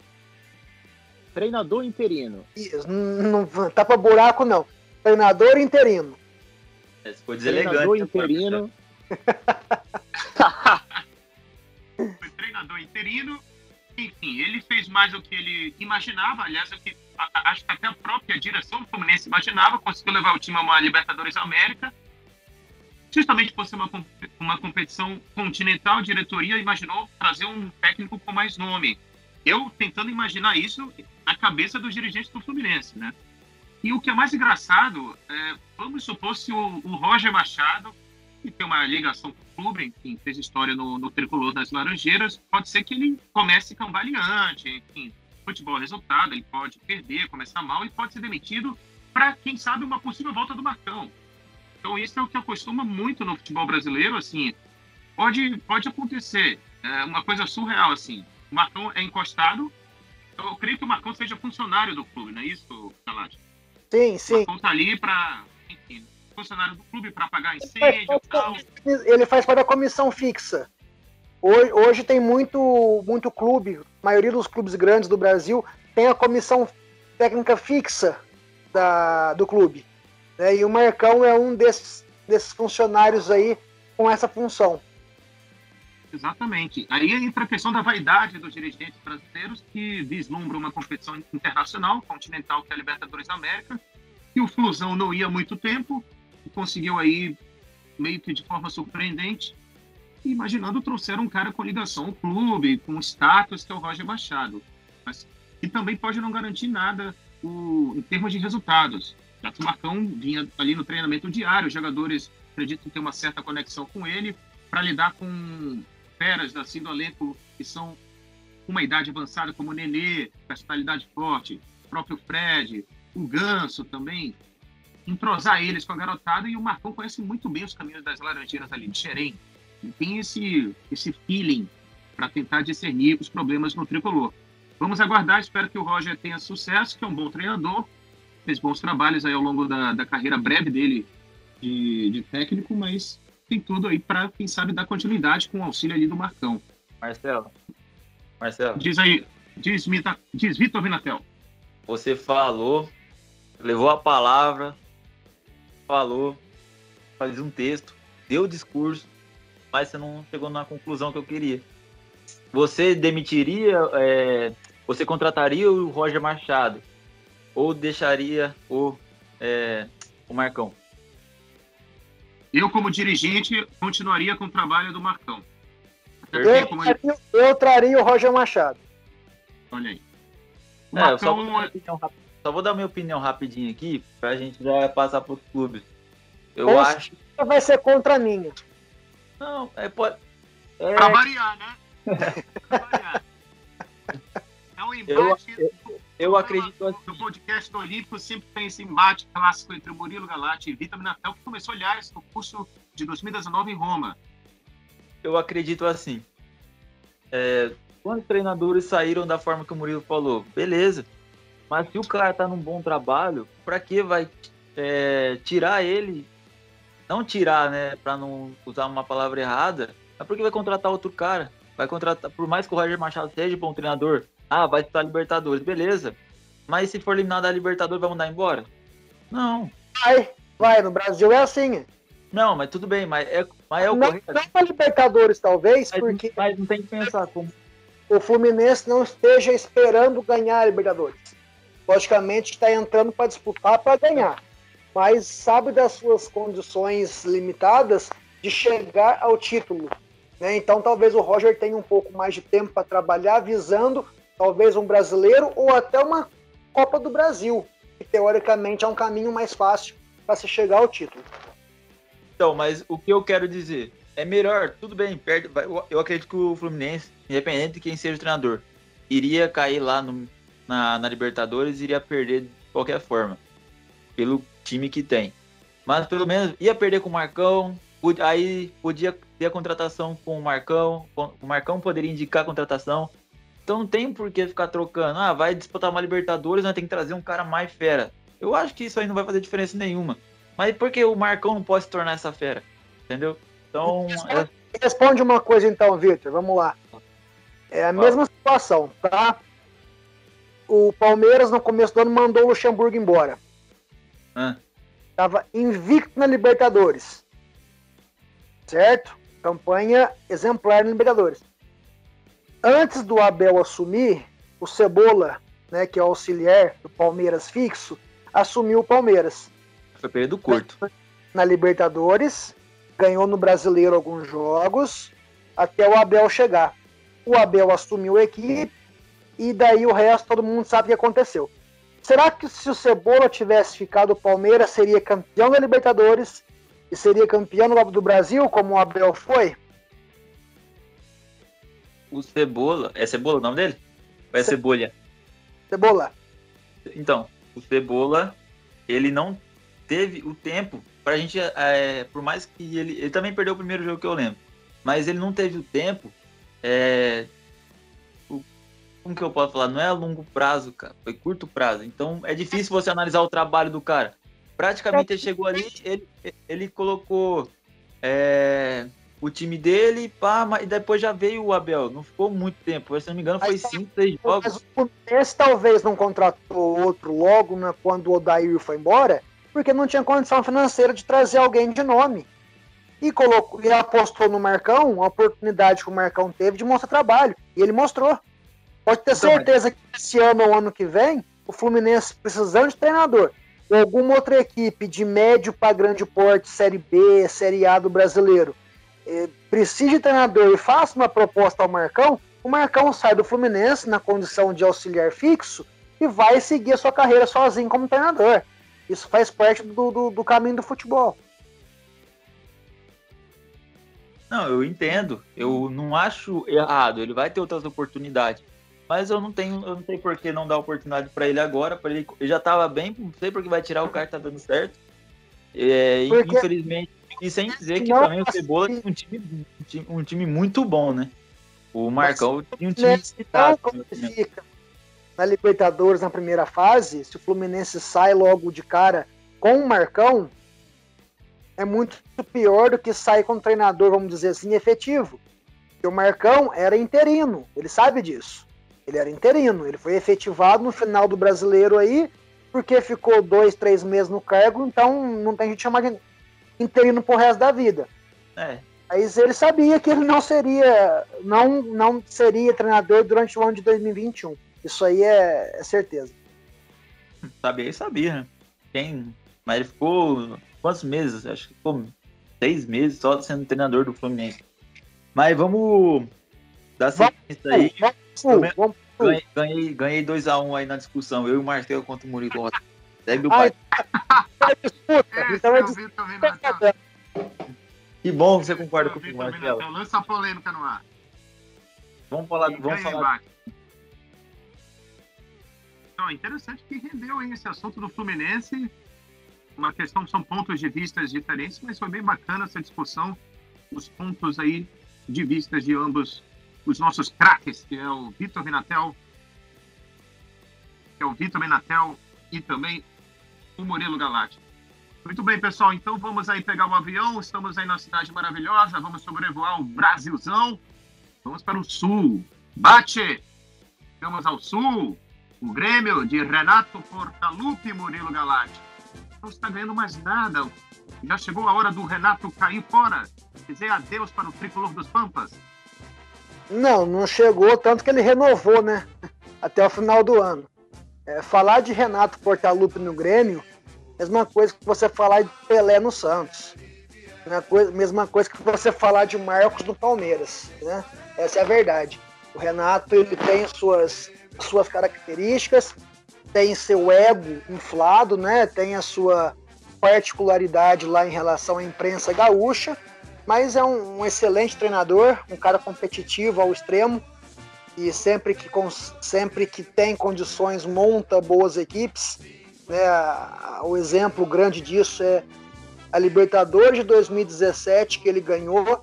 Treinador interino. Isso, não, não tapa-buraco, não. Treinador interino. É, ficou deselegante. Treinador interino. [laughs] Foi treinador interino. Enfim, ele fez mais do que ele imaginava. Aliás, o que acho que até a própria direção do Fluminense imaginava, conseguiu levar o time a uma Libertadores América. Justamente por ser uma, uma competição continental, a diretoria imaginou trazer um técnico com mais nome. Eu tentando imaginar isso na cabeça dos dirigentes do Fluminense, né? E o que é mais engraçado, é, vamos supor se o, o, Roger Machado, que tem uma ligação com clube, enfim, fez história no, no Tricolor das Laranjeiras, pode ser que ele comece cambaleante, enfim, futebol é resultado, ele pode perder, começar mal e pode ser demitido para, quem sabe, uma possível volta do Marcão. Então, isso é o que acostuma muito no futebol brasileiro, assim, pode, pode acontecer, é uma coisa surreal, assim, o Marcão é encostado, eu creio que o Marcão seja funcionário do clube, não é isso, Calate? Sim, sim. O Marcão tá ali para, funcionário do clube para pagar incêndio e tal. Ele faz parte da comissão fixa. Hoje, hoje tem muito, muito clube, a maioria dos clubes grandes do Brasil tem a comissão técnica fixa da, do clube. Né? E o Marcão é um desses, desses funcionários aí com essa função. Exatamente. Aí entra a questão da vaidade dos dirigentes brasileiros que vislumbram uma competição internacional, continental, que é a Libertadores da América, e o Flusão não ia há muito tempo, conseguiu aí, meio que de forma surpreendente, imaginando trouxeram um cara com ligação ao clube, com status, que é o Roger Machado. Mas que também pode não garantir nada o, em termos de resultados. Já que o Marcão vinha ali no treinamento diário, os jogadores acreditam ter uma certa conexão com ele para lidar com feras assim do que são uma idade avançada, como o Nenê, personalidade forte, o próprio Fred, o Ganso também, entrosar eles com a garotada e o Marcão conhece muito bem os caminhos das Laranjeiras ali de Xerém tem esse, esse feeling para tentar discernir os problemas no tricolor. vamos aguardar. Espero que o Roger tenha sucesso, que é um bom treinador. Fez bons trabalhos aí ao longo da, da carreira breve dele de, de técnico, mas tem tudo aí para, quem sabe, dar continuidade com o auxílio ali do Marcão. Marcelo. Marcelo. Diz aí, diz, diz Vitor Vinatel. Você falou, levou a palavra, falou, faz um texto, deu o discurso, mas você não chegou na conclusão que eu queria. Você demitiria, é, você contrataria o Roger Machado ou deixaria o, é, o Marcão? Eu, como dirigente, continuaria com o trabalho do Marcão. Eu, como eu traria o Roger Machado. Olha aí. O é, Marcão... só, vou só, vou dar minha opinião rapidinho aqui, pra gente já passar pro clube. Eu Ou acho. Vai ser contra a minha. Não, é, pode. É... Pra variar, né? pra variar. É um embate. Eu, eu, eu acredito assim. No podcast do Olímpico sempre tem esse embate clássico entre o Murilo Galati e Vitor Minatel, que começou, aliás, no curso de 2019 em Roma. Eu acredito assim. É, quando os treinadores saíram da forma que o Murilo falou, beleza. Mas se o cara tá num bom trabalho, pra que vai é, tirar ele não tirar, né, para não usar uma palavra errada, é porque vai contratar outro cara. Vai contratar, por mais que o Roger Machado seja bom treinador, ah, vai disputar Libertadores, beleza. Mas se for eliminado da Libertadores, vai mandar embora? Não. Vai, vai, no Brasil é assim. Não, mas tudo bem, mas é, mas é o não, correto. Não para Libertadores, talvez, mas, porque. Mas não tem que pensar como. O Fluminense não esteja esperando ganhar a Libertadores. Logicamente está entrando para disputar para ganhar mas sabe das suas condições limitadas de chegar ao título. Né? Então talvez o Roger tenha um pouco mais de tempo para trabalhar, visando talvez um brasileiro ou até uma Copa do Brasil, que teoricamente é um caminho mais fácil para se chegar ao título. Então, mas o que eu quero dizer é melhor, tudo bem, perde, eu acredito que o Fluminense, independente de quem seja o treinador, iria cair lá no, na, na Libertadores, iria perder de qualquer forma, pelo time que tem. Mas pelo menos ia perder com o Marcão, aí podia ter a contratação com o Marcão, o Marcão poderia indicar a contratação. Então não tem por que ficar trocando. Ah, vai disputar uma Libertadores, nós tem que trazer um cara mais fera. Eu acho que isso aí não vai fazer diferença nenhuma. Mas por que o Marcão não pode se tornar essa fera? Entendeu? Então. É... Responde uma coisa então, Victor. Vamos lá. É a mesma situação, tá? O Palmeiras no começo do ano mandou o Luxemburgo embora. Estava invicto na Libertadores. Certo? Campanha exemplar na Libertadores. Antes do Abel assumir, o Cebola, né, que é o auxiliar do Palmeiras fixo, assumiu o Palmeiras. Foi período curto. Na Libertadores, ganhou no Brasileiro alguns jogos, até o Abel chegar. O Abel assumiu a equipe, e daí o resto todo mundo sabe o que aconteceu. Será que se o Cebola tivesse ficado o Palmeiras, seria campeão da Libertadores e seria campeão do Brasil, como o Abel foi? O Cebola. É Cebola o nome dele? Ou é Ce... Cebolha? Cebola. Então, o Cebola, ele não teve o tempo pra gente. É, por mais que ele. Ele também perdeu o primeiro jogo que eu lembro. Mas ele não teve o tempo é, como que eu posso falar? Não é a longo prazo, cara. Foi curto prazo. Então é difícil você analisar o trabalho do cara. Praticamente ele chegou ali, ele, ele colocou é, o time dele, pá, e depois já veio o Abel. Não ficou muito tempo. Se não me engano, foi 5, 6 jogos. Esse talvez não contratou outro logo né, quando o Odair foi embora, porque não tinha condição financeira de trazer alguém de nome. E, colocou, e apostou no Marcão, a oportunidade que o Marcão teve de mostrar trabalho. E ele mostrou. Pode ter então, certeza que esse ano ou ano que vem, o Fluminense precisando de treinador, ou alguma outra equipe de médio para grande porte, Série B, Série A do brasileiro, eh, precisa de treinador e faça uma proposta ao Marcão, o Marcão sai do Fluminense na condição de auxiliar fixo e vai seguir a sua carreira sozinho como treinador. Isso faz parte do, do, do caminho do futebol. Não, eu entendo. Eu não acho errado. Ele vai ter outras oportunidades. Mas eu não tenho, eu não sei por que não dar oportunidade para ele agora, para ele, ele já tava bem, não sei por que vai tirar o cara tá dando certo. É, porque... Infelizmente, e sem dizer que também o Cebola tem um time, um time muito bom, né? O Marcão tinha um time citado. Né? na Libertadores na primeira fase, se o Fluminense sai logo de cara com o Marcão, é muito pior do que sair com um treinador, vamos dizer assim, efetivo. Porque o Marcão era interino, ele sabe disso. Ele era interino, ele foi efetivado no final do brasileiro aí, porque ficou dois, três meses no cargo, então não tem gente chamar de interino pro resto da vida. É. Mas ele sabia que ele não seria, não, não seria treinador durante o ano de 2021. Isso aí é, é certeza. Sabia e sabia, né? Quem... Mas ele ficou quantos meses? Acho que ficou seis meses só sendo treinador do Fluminense. Mas vamos dar sequência aí. Vamos, vamos, Ganhei, ganhei, ganhei 2x1 um aí na discussão. Eu e o Marcelo contra o Murilo. Segue o Ai, pai. disputa. É, Então é. Que bom que você concorda comigo, Marcelo. Lança a polêmica no ar. Vamos falar, E vamos falar. Então, interessante que rendeu aí esse assunto do Fluminense. Uma questão, são pontos de vistas diferentes, mas foi bem bacana essa discussão, os pontos aí de vistas de ambos os nossos craques, que é o Vitor Minatel, que é o Vitor Minatel e também o Murilo Galati. Muito bem, pessoal, então vamos aí pegar o avião, estamos aí na cidade maravilhosa, vamos sobrevoar o Brasilzão, vamos para o sul. Bate! Vamos ao sul, o Grêmio de Renato Portaluppi e Murilo Galati. Não está ganhando mais nada. Já chegou a hora do Renato cair fora, dizer adeus para o tricolor dos Pampas. Não, não chegou, tanto que ele renovou, né? [laughs] Até o final do ano. É, falar de Renato Portaluppi no Grêmio, mesma coisa que você falar de Pelé no Santos. Mesma coisa, mesma coisa que você falar de Marcos no Palmeiras, né? Essa é a verdade. O Renato, ele tem suas, suas características, tem seu ego inflado, né? Tem a sua particularidade lá em relação à imprensa gaúcha, mas é um, um excelente treinador, um cara competitivo ao extremo e sempre que, sempre que tem condições monta boas equipes. Né? O exemplo grande disso é a Libertadores de 2017 que ele ganhou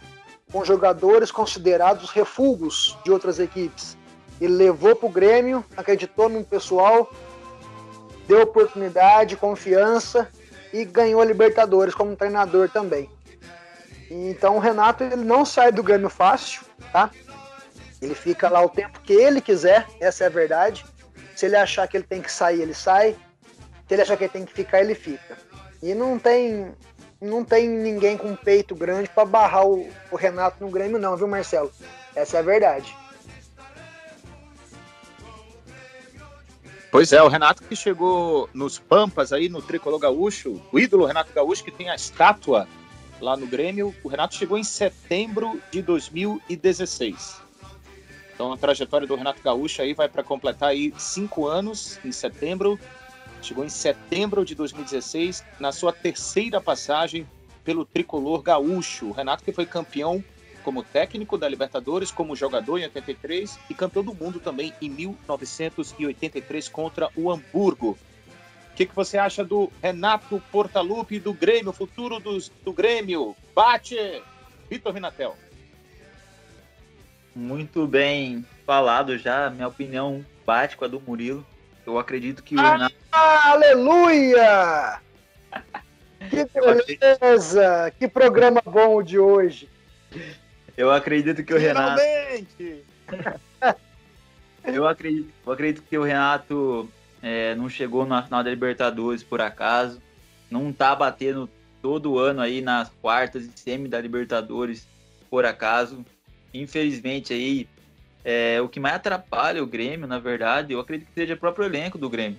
com jogadores considerados refugos de outras equipes. Ele levou para o Grêmio, acreditou no pessoal, deu oportunidade, confiança e ganhou a Libertadores como treinador também. Então o Renato ele não sai do Grêmio fácil, tá? Ele fica lá o tempo que ele quiser, essa é a verdade. Se ele achar que ele tem que sair, ele sai. Se ele achar que ele tem que ficar, ele fica. E não tem não tem ninguém com peito grande para barrar o, o Renato no Grêmio não, viu, Marcelo? Essa é a verdade. Pois é, o Renato que chegou nos Pampas aí no Tricolor Gaúcho, o ídolo Renato Gaúcho que tem a estátua lá no Grêmio, o Renato chegou em setembro de 2016. Então a trajetória do Renato Gaúcho aí vai para completar aí cinco anos em setembro. Chegou em setembro de 2016 na sua terceira passagem pelo Tricolor Gaúcho. O Renato que foi campeão como técnico da Libertadores, como jogador em 83 e campeão do mundo também em 1983 contra o Hamburgo. O que, que você acha do Renato Portaluppi do Grêmio, futuro dos, do Grêmio? Bate! Vitor Minatel. Muito bem falado já. Minha opinião bate com a do Murilo. Eu acredito que o Renato. Aleluia! [laughs] Que beleza! Que programa bom de hoje. Eu acredito que o Renato. Finalmente! [laughs] Eu acredito, eu acredito que o Renato é, não chegou na final da Libertadores por acaso. Não tá batendo todo ano aí nas quartas e semi da Libertadores por acaso. Infelizmente aí, é, o que mais atrapalha o Grêmio, na verdade, eu acredito que seja o próprio elenco do Grêmio.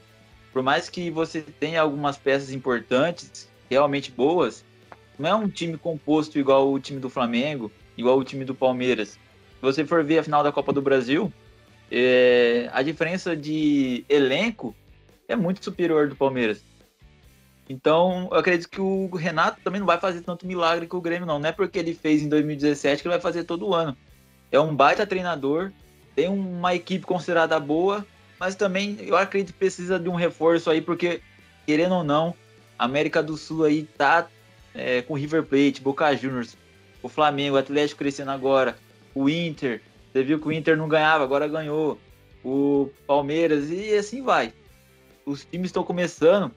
Por mais que você tenha algumas peças importantes, realmente boas, não é um time composto igual o time do Flamengo, igual o time do Palmeiras. Se você for ver a final da Copa do Brasil, é, a diferença de elenco é muito superior do Palmeiras. Então, eu acredito que o Renato também não vai fazer tanto milagre que o Grêmio, não. Não é porque ele fez em 2017 que ele vai fazer todo ano. É um baita treinador, tem uma equipe considerada boa, mas também eu acredito que precisa de um reforço aí, porque, querendo ou não, a América do Sul aí tá é, com River Plate, Boca Juniors, o Flamengo, o Atlético crescendo agora, o Inter. Você viu que o Inter não ganhava, agora ganhou. o Palmeiras e assim vai. Os times estão começando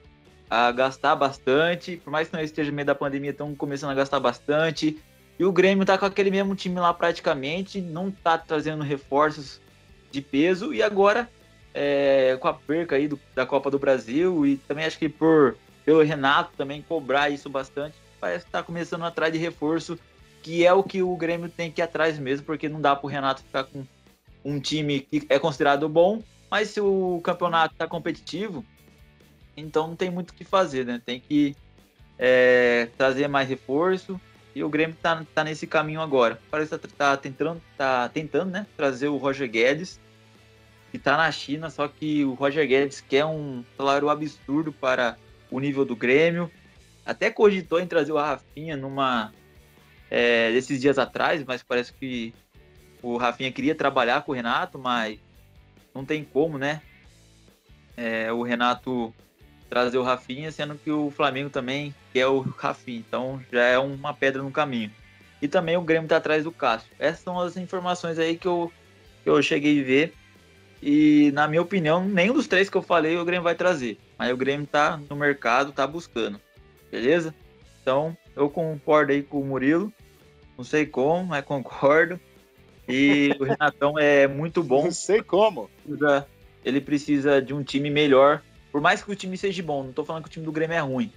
a gastar bastante, por mais que não esteja no meio da pandemia, estão começando a gastar bastante. E o Grêmio tá com aquele mesmo time lá praticamente, não tá trazendo reforços de peso e agora é, com a perca aí do, da Copa do Brasil e também acho que por pelo Renato também cobrar isso bastante, parece que tá começando atrás de reforço, que é o que o Grêmio tem que ir atrás mesmo, porque não dá pro Renato ficar com um time que é considerado bom, mas se o campeonato tá competitivo, então não tem muito o que fazer, né? Tem que é, trazer mais reforço e o Grêmio tá, tá nesse caminho agora. Parece que tá, tá, tentando, tá tentando, né? Trazer o Roger Guedes, que tá na China, só que o Roger Guedes quer um salário absurdo para o nível do Grêmio. Até cogitou em trazer o Rafinha numa é, desses dias atrás, mas parece que o Rafinha queria trabalhar com o Renato, mas não tem como, né? É, o Renato trazer o Rafinha, sendo que o Flamengo também quer o Rafinha, então já é uma pedra no caminho. E também o Grêmio está atrás do Cássio. Essas são as informações aí que eu, que eu cheguei a ver. E na minha opinião, nenhum dos três que eu falei o Grêmio vai trazer. Mas o Grêmio tá no mercado, tá buscando. Beleza? Então, eu concordo aí com o Murilo. Não sei como, mas concordo. E o Renatão é muito bom. Não sei como. Ele precisa de um time melhor. Por mais que o time seja bom, não tô falando que o time do Grêmio é ruim.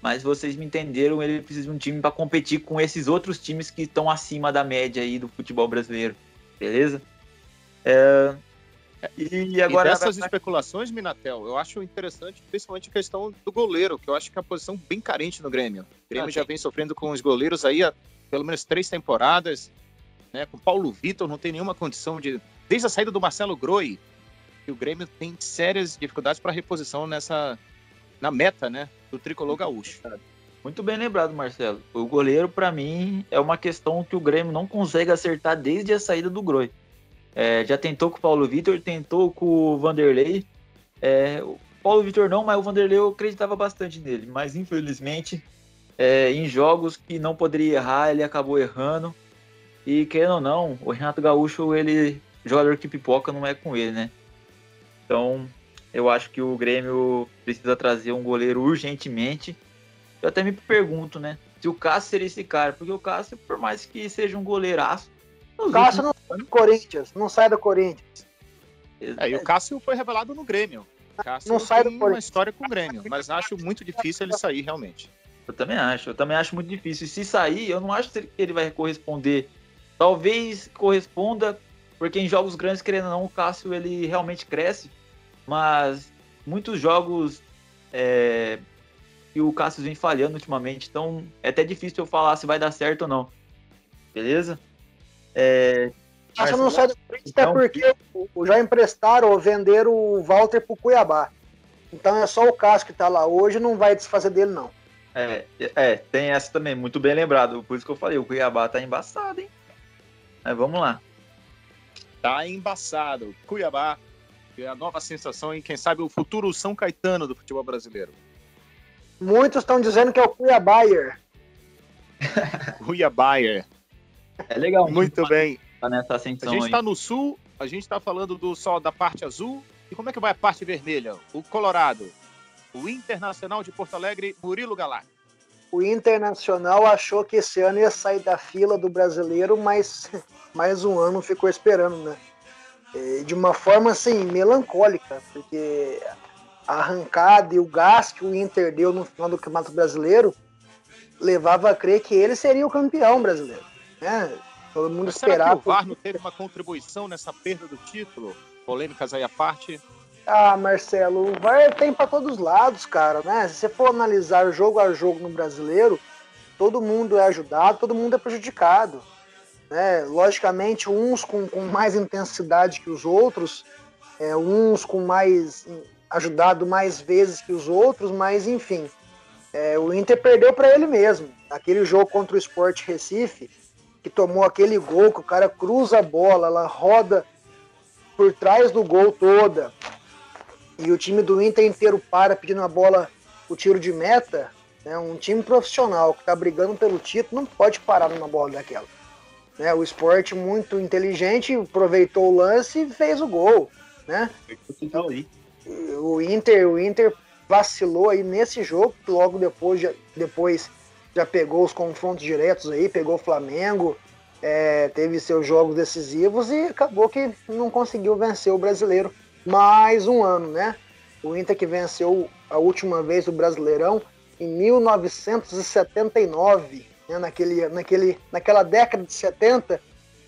Mas vocês me entenderam, ele precisa de um time para competir com esses outros times que estão acima da média aí do futebol brasileiro. Beleza? É, e agora. E dessas especulações, Minatel, eu acho interessante, principalmente a questão do goleiro, que eu acho que é uma posição bem carente no Grêmio. O Grêmio ah, já vem sofrendo com os goleiros aí há pelo menos três temporadas. Né? Com Paulo Vitor não tem nenhuma condição de. Desde a saída do Marcelo Groi, que o Grêmio tem sérias dificuldades para reposição nessa. na meta, né? Do tricolor gaúcho. Muito bem lembrado, Marcelo. O goleiro, para mim, é uma questão que o Grêmio não consegue acertar desde a saída do Groi. É, já tentou com o Paulo Vitor, tentou com o Vanderlei. É, o Paulo Vitor não, mas o Vanderlei eu acreditava bastante nele. Mas infelizmente, é, em jogos que não poderia errar, ele acabou errando. E querendo ou não, o Renato Gaúcho, ele jogador que pipoca não é com ele, né? Então, eu acho que o Grêmio precisa trazer um goleiro urgentemente. Eu até me pergunto, né? Se o Cássio seria esse cara, porque o Cássio, por mais que seja um goleiraço, o Cássio não sai do Corinthians, não sai do Corinthians. É, e o Cássio foi revelado no Grêmio. Cássio não sai do Corinthians. uma história com o Grêmio, mas acho muito difícil ele sair realmente. Eu também acho, eu também acho muito difícil. E se sair, eu não acho que ele vai corresponder. Talvez corresponda, porque em jogos grandes, querendo ou não, o Cássio ele realmente cresce, mas muitos jogos é, que o Cássio vem falhando ultimamente, então é até difícil eu falar se vai dar certo ou não. Beleza? É, Acho não sai do Corinthians até porque já emprestaram ou venderam o Walter pro Cuiabá. Então é só o Cássio que tá lá hoje, não vai desfazer dele, não. É, é, tem essa também, muito bem lembrado. Por isso que eu falei, o Cuiabá tá embaçado, hein? Mas vamos lá. Tá embaçado. Cuiabá é a nova sensação em, quem sabe, o futuro São Caetano do futebol brasileiro. Muitos estão dizendo que é o Cuiabáyer. [laughs] Cuiabáyer. É legal. Muito bem. Tá nessa ascensão a gente está no sul, a gente está falando do sol da parte azul. E como é que vai a parte vermelha? O Colorado, o Internacional de Porto Alegre, Murilo Galar. O Internacional achou que esse ano ia sair da fila do brasileiro, mas [laughs] mais um ano ficou esperando, né? De uma forma assim, melancólica, porque a arrancada e o gás que o Inter deu no final do Campeonato Brasileiro levava a crer que ele seria o campeão brasileiro. Né? Todo mundo Mas esperava. Será que o VAR não teve uma contribuição nessa perda do título? Polêmicas aí à parte. Ah, Marcelo, o VAR tem para todos os lados, cara, né? Se você for analisar jogo a jogo no brasileiro, todo mundo é ajudado, todo mundo é prejudicado. Né? Logicamente, uns com, com mais intensidade que os outros, é, uns com mais ajudado mais vezes que os outros, mas enfim, é, o Inter perdeu para ele mesmo. Aquele jogo contra o Sport Recife, que tomou aquele gol, que o cara cruza a bola, ela roda por trás do gol toda, e o time do Inter inteiro para pedindo a bola, o tiro de meta, né, um time profissional que está brigando pelo título não pode parar numa bola daquela. Né, o esporte muito inteligente aproveitou o lance e fez o gol. né? O Inter, o Inter vacilou aí nesse jogo, logo depois já, depois já pegou os confrontos diretos aí, pegou o Flamengo, é, teve seus jogos decisivos e acabou que não conseguiu vencer o brasileiro mais um ano, né? O Inter que venceu a última vez o Brasileirão em 1979, né? naquele, naquele, naquela década de 70,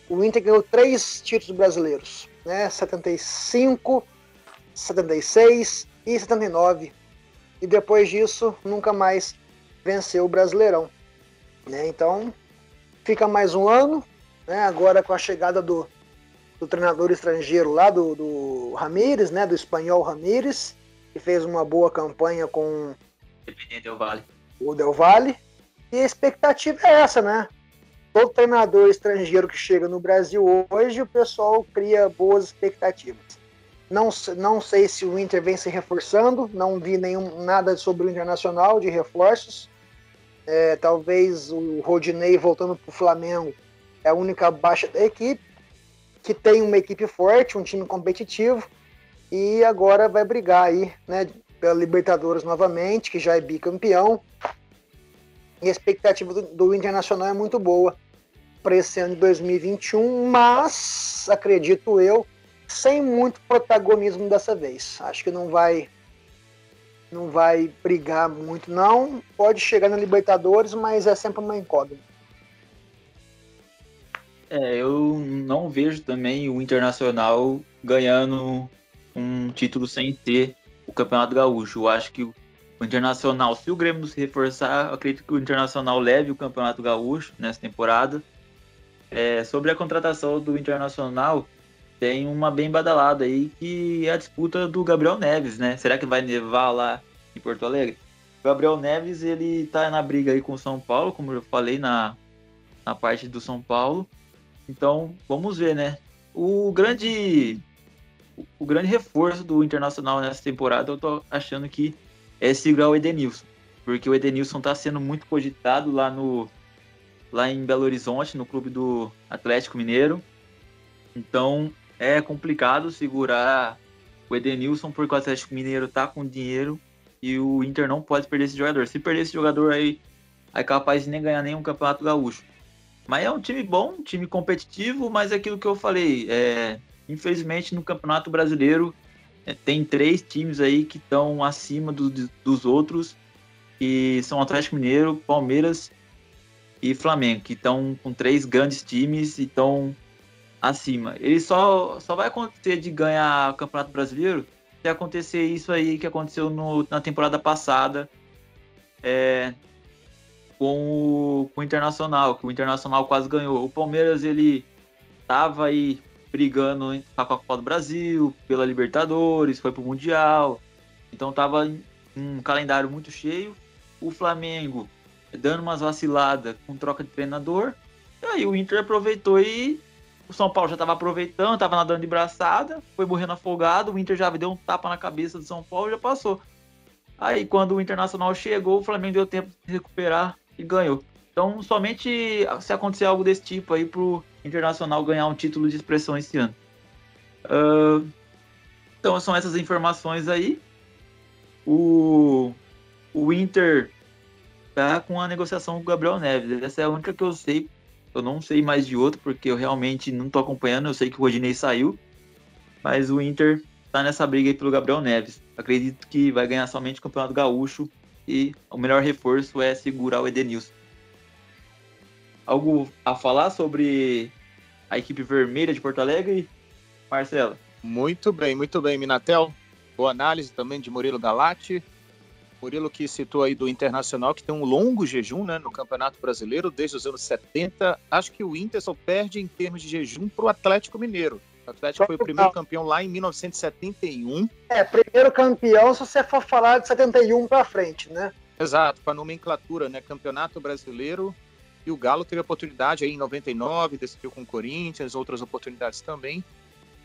o Inter ganhou três títulos brasileiros, né? 75, 76 e 79. E depois disso, nunca mais venceu o Brasileirão. Né? Então, fica mais um ano, né? agora com a chegada do, do treinador estrangeiro lá, do, do Ramires, né? do espanhol Ramires, que fez uma boa campanha com Del Valle. o Del Valle. E a expectativa é essa, né? Todo treinador estrangeiro que chega no Brasil hoje, o pessoal cria boas expectativas. Não, não sei se o Inter vem se reforçando, não vi nenhum, nada sobre o Internacional de reforços. É, talvez o Rodinei voltando para o Flamengo é a única baixa da equipe, que tem uma equipe forte, um time competitivo, e agora vai brigar aí, né, pela Libertadores novamente, que já é bicampeão. E a expectativa do, do Internacional é muito boa para esse ano de 2021, mas acredito eu sem muito protagonismo dessa vez. Acho que não vai não vai brigar muito não. Pode chegar na Libertadores, mas é sempre uma incógnita. É, eu não vejo também o Internacional ganhando um título sem ter o Campeonato Gaúcho. Eu acho que o Internacional, se o Grêmio se reforçar, acredito que o Internacional leve o Campeonato Gaúcho nessa temporada. É, sobre a contratação do Internacional, tem uma bem badalada aí, que é a disputa do Gabriel Neves, né? Será que vai nevar lá em Porto Alegre? O Gabriel Neves, ele tá na briga aí com o São Paulo, como eu falei na, na parte do São Paulo. Então, vamos ver, né? O grande o grande reforço do Internacional nessa temporada, eu tô achando que é segurar o Edenilson, porque o Edenilson tá sendo muito cogitado lá no lá em Belo Horizonte, no clube do Atlético Mineiro. Então, é complicado segurar o Edenilson porque o Atlético Mineiro tá com dinheiro e o Inter não pode perder esse jogador. Se perder esse jogador aí, é capaz de nem ganhar nenhum campeonato gaúcho. Mas é um time bom, um time competitivo, mas é aquilo que eu falei, é, infelizmente no Campeonato Brasileiro é, tem três times aí que estão acima do, dos outros, que são Atlético Mineiro, Palmeiras e Flamengo, que estão com três grandes times e estão acima. Ele só, só vai acontecer de ganhar o Campeonato Brasileiro se acontecer isso aí que aconteceu no, na temporada passada é, com, o, com o Internacional, que o Internacional quase ganhou. O Palmeiras, ele tava aí brigando com a Copa do Brasil, pela Libertadores, foi pro Mundial, então tava em um calendário muito cheio. O Flamengo dando umas vaciladas com troca de treinador, e aí o Inter aproveitou e o São Paulo já estava aproveitando, estava nadando de braçada, foi morrendo afogado, o Inter já deu um tapa na cabeça do São Paulo e já passou. Aí quando o Internacional chegou, o Flamengo deu tempo de recuperar e ganhou. Então somente se acontecer algo desse tipo aí pro Internacional ganhar um título de expressão esse ano. Uh, então são essas informações aí. O, o Inter tá com a negociação com o Gabriel Neves. Essa é a única que eu sei eu não sei mais de outro, porque eu realmente não tô acompanhando. Eu sei que o Rodinei saiu, mas o Inter tá nessa briga aí pelo Gabriel Neves. Acredito que vai ganhar somente o Campeonato Gaúcho e o melhor reforço é segurar o Edenilson. Algo a falar sobre a equipe vermelha de Porto Alegre, Marcelo? Muito bem, muito bem, Minatel. Boa análise também de Murilo Galati. Murilo que citou aí do Internacional, que tem um longo jejum né, no Campeonato Brasileiro desde os anos 70. Acho que o Inter só perde em termos de jejum para o Atlético Mineiro. O Atlético foi o primeiro campeão lá em 1971. É, primeiro campeão se você for falar de 71 para frente, né? Exato, com a nomenclatura, né? Campeonato Brasileiro. E o Galo teve a oportunidade aí em 99, decidiu com o Corinthians, outras oportunidades também.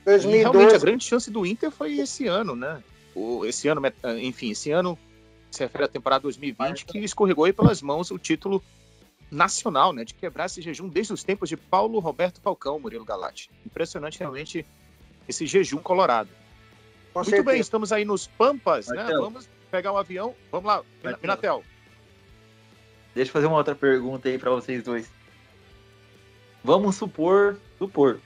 2012. E realmente a grande chance do Inter foi esse ano, né? O, esse ano, enfim, esse ano se refere à temporada 2020, que escorregou aí pelas mãos o título nacional, né, de quebrar esse jejum desde os tempos de Paulo Roberto Falcão, Murilo Galati. Impressionante realmente esse jejum colorado. Com Muito certeza. bem, estamos aí nos Pampas, né? Vamos pegar o um avião. Vamos lá, Minatel. Deixa eu fazer uma outra pergunta aí para vocês dois. Vamos supor, supor,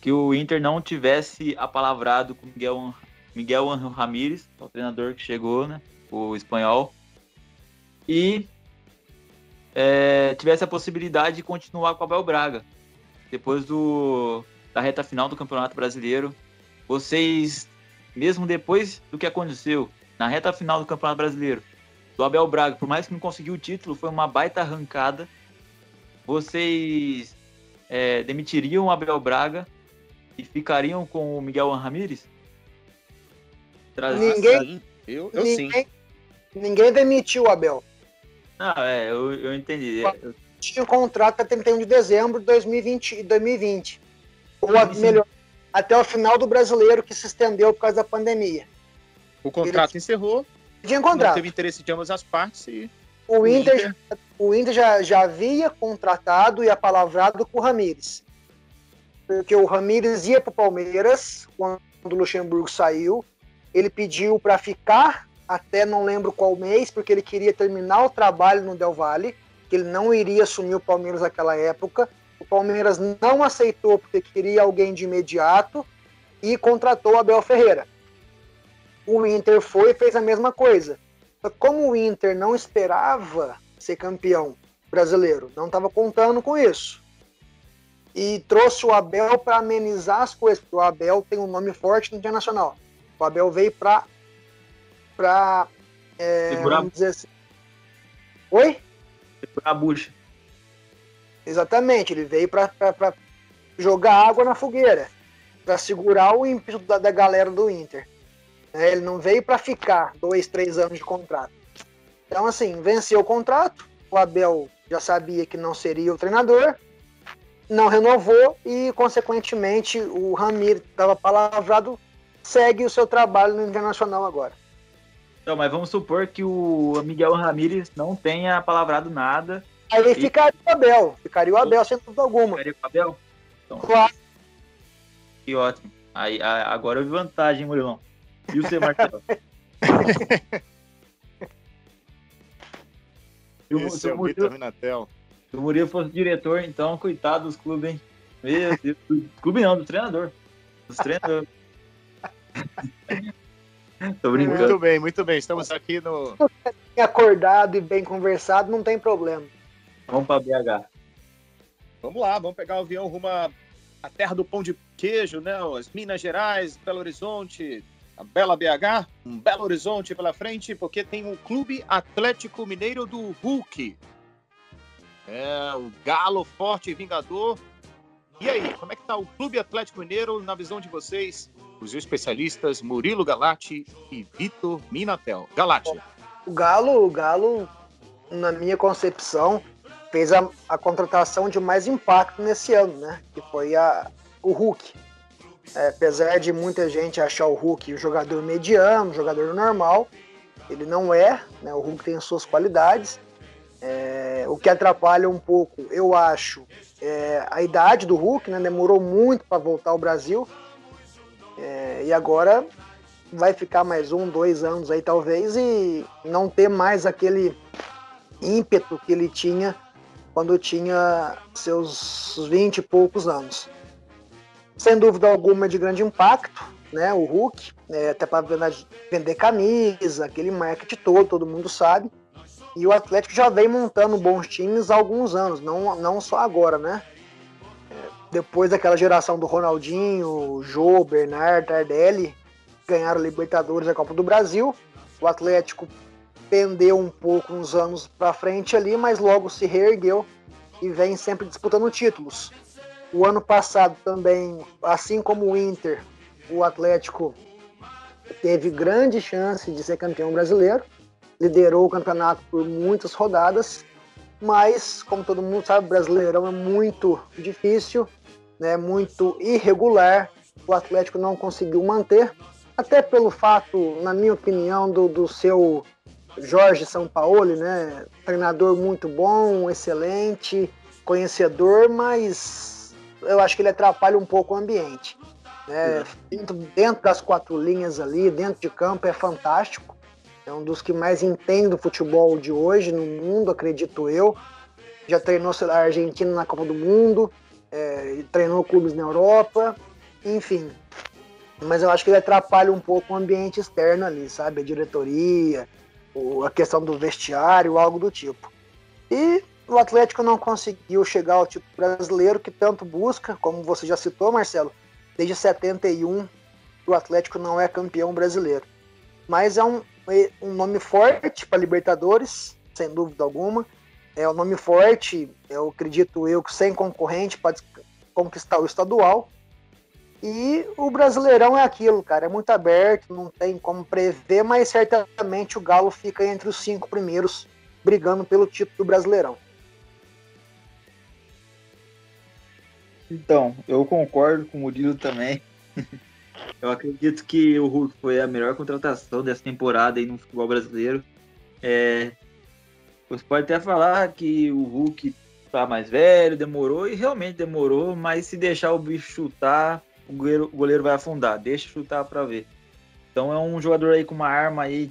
que o Inter não tivesse apalavrado com Miguel, Miguel Ramírez, o treinador que chegou, né? O espanhol. E é, tivesse a possibilidade de continuar com o Abel Braga. Depois do, da reta final do Campeonato Brasileiro. Vocês, mesmo depois do que aconteceu na reta final do Campeonato Brasileiro, do Abel Braga, por mais que não conseguiu o título, foi uma baita arrancada. Vocês é, demitiriam o Abel Braga e ficariam com o Miguel Ramírez? Ninguém, eu, eu ninguém, sim. Ninguém demitiu o Abel. Não, é, eu, eu entendi. Tinha um contrato até 31 de dezembro de 2020. 2020. Ou melhor, até o final do brasileiro que se estendeu por causa da pandemia. O contrato Ele... encerrou tinha contrato. Não teve interesse de ambas as partes e. O, o Inter, Inter, o Inter já, já havia contratado e apalavrado com o Ramires. Porque o Ramires ia para o Palmeiras quando o Luxemburgo saiu. Ele pediu para ficar até não lembro qual mês, porque ele queria terminar o trabalho no Del Valle, que ele não iria assumir o Palmeiras naquela época. O Palmeiras não aceitou porque queria alguém de imediato e contratou Abel Ferreira o Inter foi e fez a mesma coisa. Como o Inter não esperava ser campeão brasileiro, não estava contando com isso. E trouxe o Abel para amenizar as coisas, porque o Abel tem um nome forte no internacional. O Abel veio para. Para é, vamos dizer assim. Oi? Segurar a bucha. Exatamente, ele veio para jogar água na fogueira, para segurar o ímpeto da, da galera do Inter. Né? Ele não veio para ficar dois, três anos de contrato. Então, assim, venceu o contrato. O Abel já sabia que não seria o treinador, não renovou e, consequentemente, o Ramir estava palavrado, segue o seu trabalho no Internacional agora. Então, mas vamos supor que o Miguel Ramírez não tenha palavrado nada. Aí e... ficaria o Abel, ficaria o Abel sem dúvida alguma. Ficaria o Abel? Então, claro. Que ótimo. Aí, agora eu vi vantagem, Murilão. E o C. Martelo? [laughs] Esse se, é o Murilo, Minatel. Se o Murilo fosse diretor, então, coitado dos clubes, hein? Meu Deus. clube não, do treinador. Dos treinadores. [laughs] [laughs] Tô brincando. Muito bem, muito bem. Estamos aqui no. Acordado e bem conversado, não tem problema. Vamos para BH. Vamos lá, vamos pegar o avião rumo à terra do pão de queijo, né? As Minas Gerais, Belo Horizonte, a bela BH, um belo horizonte pela frente, porque tem o Clube Atlético Mineiro do Hulk. É, o Galo Forte e Vingador. E aí, como é que tá o Clube Atlético Mineiro na visão de vocês, os especialistas Murilo Galati e Vitor Minatel? Galati. O Galo, o Galo, na minha concepção, fez a, a contratação de mais impacto nesse ano, né? Que foi a, o Hulk é, apesar de muita gente achar o Hulk um jogador mediano, um jogador normal, ele não é, né? O Hulk tem as suas qualidades. É, o que atrapalha um pouco, eu acho, é a idade do Hulk, né? Demorou muito para voltar ao Brasil. É, e agora vai ficar mais um, dois anos aí talvez e não ter mais aquele ímpeto que ele tinha quando tinha seus vinte e poucos anos sem dúvida alguma de grande impacto, né? O Hulk, é, até para vender camisa, aquele marketing todo, todo mundo sabe. E o Atlético já vem montando bons times há alguns anos, não, não só agora, né? Depois daquela geração do Ronaldinho, Jô, Bernard, Tardelli, ganharam Libertadores e a Copa do Brasil. O Atlético pendeu um pouco uns anos para frente ali, mas logo se reergueu e vem sempre disputando títulos. O ano passado também, assim como o Inter, o Atlético teve grande chance de ser campeão brasileiro, liderou o campeonato por muitas rodadas, mas, como todo mundo sabe, o Brasileirão é muito difícil, né, muito irregular, o Atlético não conseguiu manter, até pelo fato, na minha opinião, do, do seu Jorge Sampaoli, né, treinador muito bom, excelente, conhecedor, mas eu acho que ele atrapalha um pouco o ambiente. Né? Dentro, dentro das quatro linhas ali, dentro de campo, é fantástico. É um dos que mais entende do futebol de hoje no mundo, acredito eu. Já treinou a Argentina na Copa do Mundo, é, treinou clubes na Europa, enfim. Mas eu acho que ele atrapalha um pouco o ambiente externo ali, sabe? A diretoria, a questão do vestiário, algo do tipo. E o Atlético não conseguiu chegar ao título brasileiro que tanto busca, como você já citou, Marcelo, desde 71 o Atlético não é campeão brasileiro. Mas é um, um nome forte para Libertadores, sem dúvida alguma. É um nome forte, eu acredito eu, sem concorrente para conquistar o estadual. E o Brasileirão é aquilo, cara, é muito aberto, não tem como prever, mas certamente o Galo fica entre os cinco primeiros brigando pelo título do Brasileirão. Então, eu concordo com o Murilo também. [laughs] Eu acredito que o Hulk foi a melhor contratação dessa temporada aí no futebol brasileiro. É, você pode até falar que o Hulk tá mais velho, demorou, e realmente demorou, mas se deixar o bicho chutar, o goleiro, o goleiro vai afundar. Deixa chutar para ver. Então é um jogador aí com uma arma aí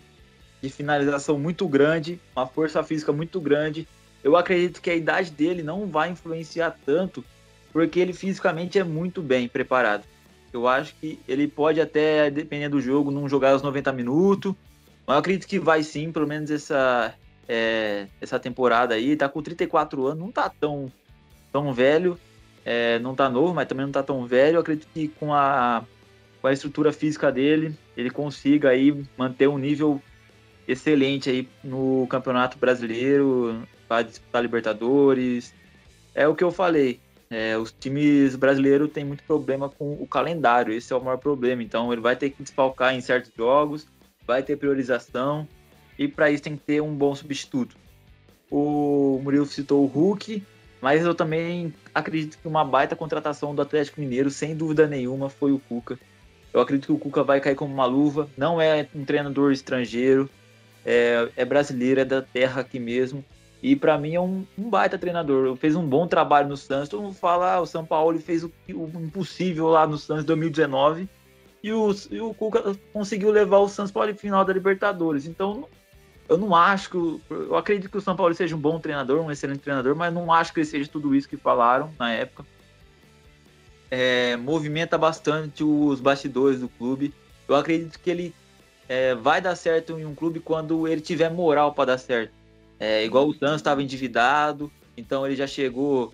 de finalização muito grande, uma força física muito grande. Eu acredito que a idade dele não vai influenciar tanto porque ele fisicamente é muito bem preparado. Eu acho que ele pode até, dependendo do jogo, não jogar os 90 minutos, mas eu acredito que vai sim, pelo menos essa, é, essa temporada aí. Tá com 34 anos, não tá tão, tão velho, é, não tá novo, mas também não tá tão velho. Eu acredito que com a, com a estrutura física dele, ele consiga aí manter um nível excelente aí no Campeonato Brasileiro, para disputar Libertadores. É o que eu falei. É, os times brasileiros têm muito problema com o calendário, esse é o maior problema. Então ele vai ter que desfalcar em certos jogos, vai ter priorização e para isso tem que ter um bom substituto. O Murilo citou o Hulk, mas eu também acredito que uma baita contratação do Atlético Mineiro, sem dúvida nenhuma, foi o Cuca. Eu acredito que o Cuca vai cair como uma luva. Não é um treinador estrangeiro, é, é brasileiro, é da terra aqui mesmo. E para mim é um, um, baita treinador. Fez um bom trabalho no Santos. Todo mundo fala, ah, o São Paulo fez o, o, impossível lá no Santos em 2019. E o, e o Cuca conseguiu levar o Santos para a final da Libertadores. Então, eu não acho que. Eu acredito que o São Paulo seja um bom treinador, um excelente treinador, mas não acho que ele seja tudo isso que falaram na época. É, movimenta bastante os bastidores do clube. Eu acredito que ele é, vai dar certo em um clube quando ele tiver moral para dar certo. É, igual o Santos estava endividado, então ele já chegou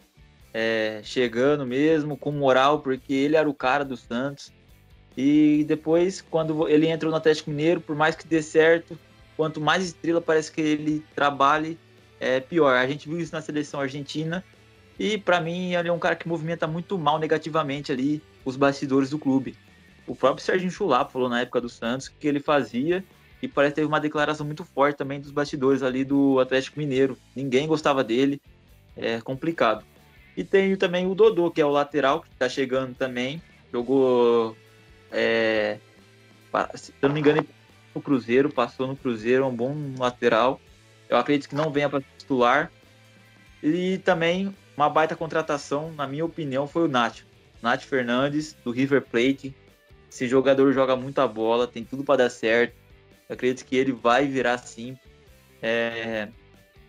é, chegando mesmo com moral, porque ele era o cara do Santos. E depois, quando ele entrou no Atlético Mineiro, por mais que dê certo, quanto mais estrela parece que ele trabalhe, é pior. A gente viu isso na seleção argentina. E para mim, ele é um cara que movimenta muito mal negativamente ali os bastidores do clube. O próprio Serginho Chulapa falou na época do Santos que ele fazia e parece que teve uma declaração muito forte também dos bastidores ali do Atlético Mineiro. Ninguém gostava dele, é complicado. E tem também o Dodô, que é o lateral, que está chegando também. Jogou, é, se eu não me engano, no Cruzeiro, passou no Cruzeiro, é um bom lateral. Eu acredito que não venha para titular. E também uma baita contratação, na minha opinião, foi o Nath. Nath Fernandes, do River Plate. Esse jogador joga muita bola, tem tudo para dar certo eu acredito que ele vai virar sim, é,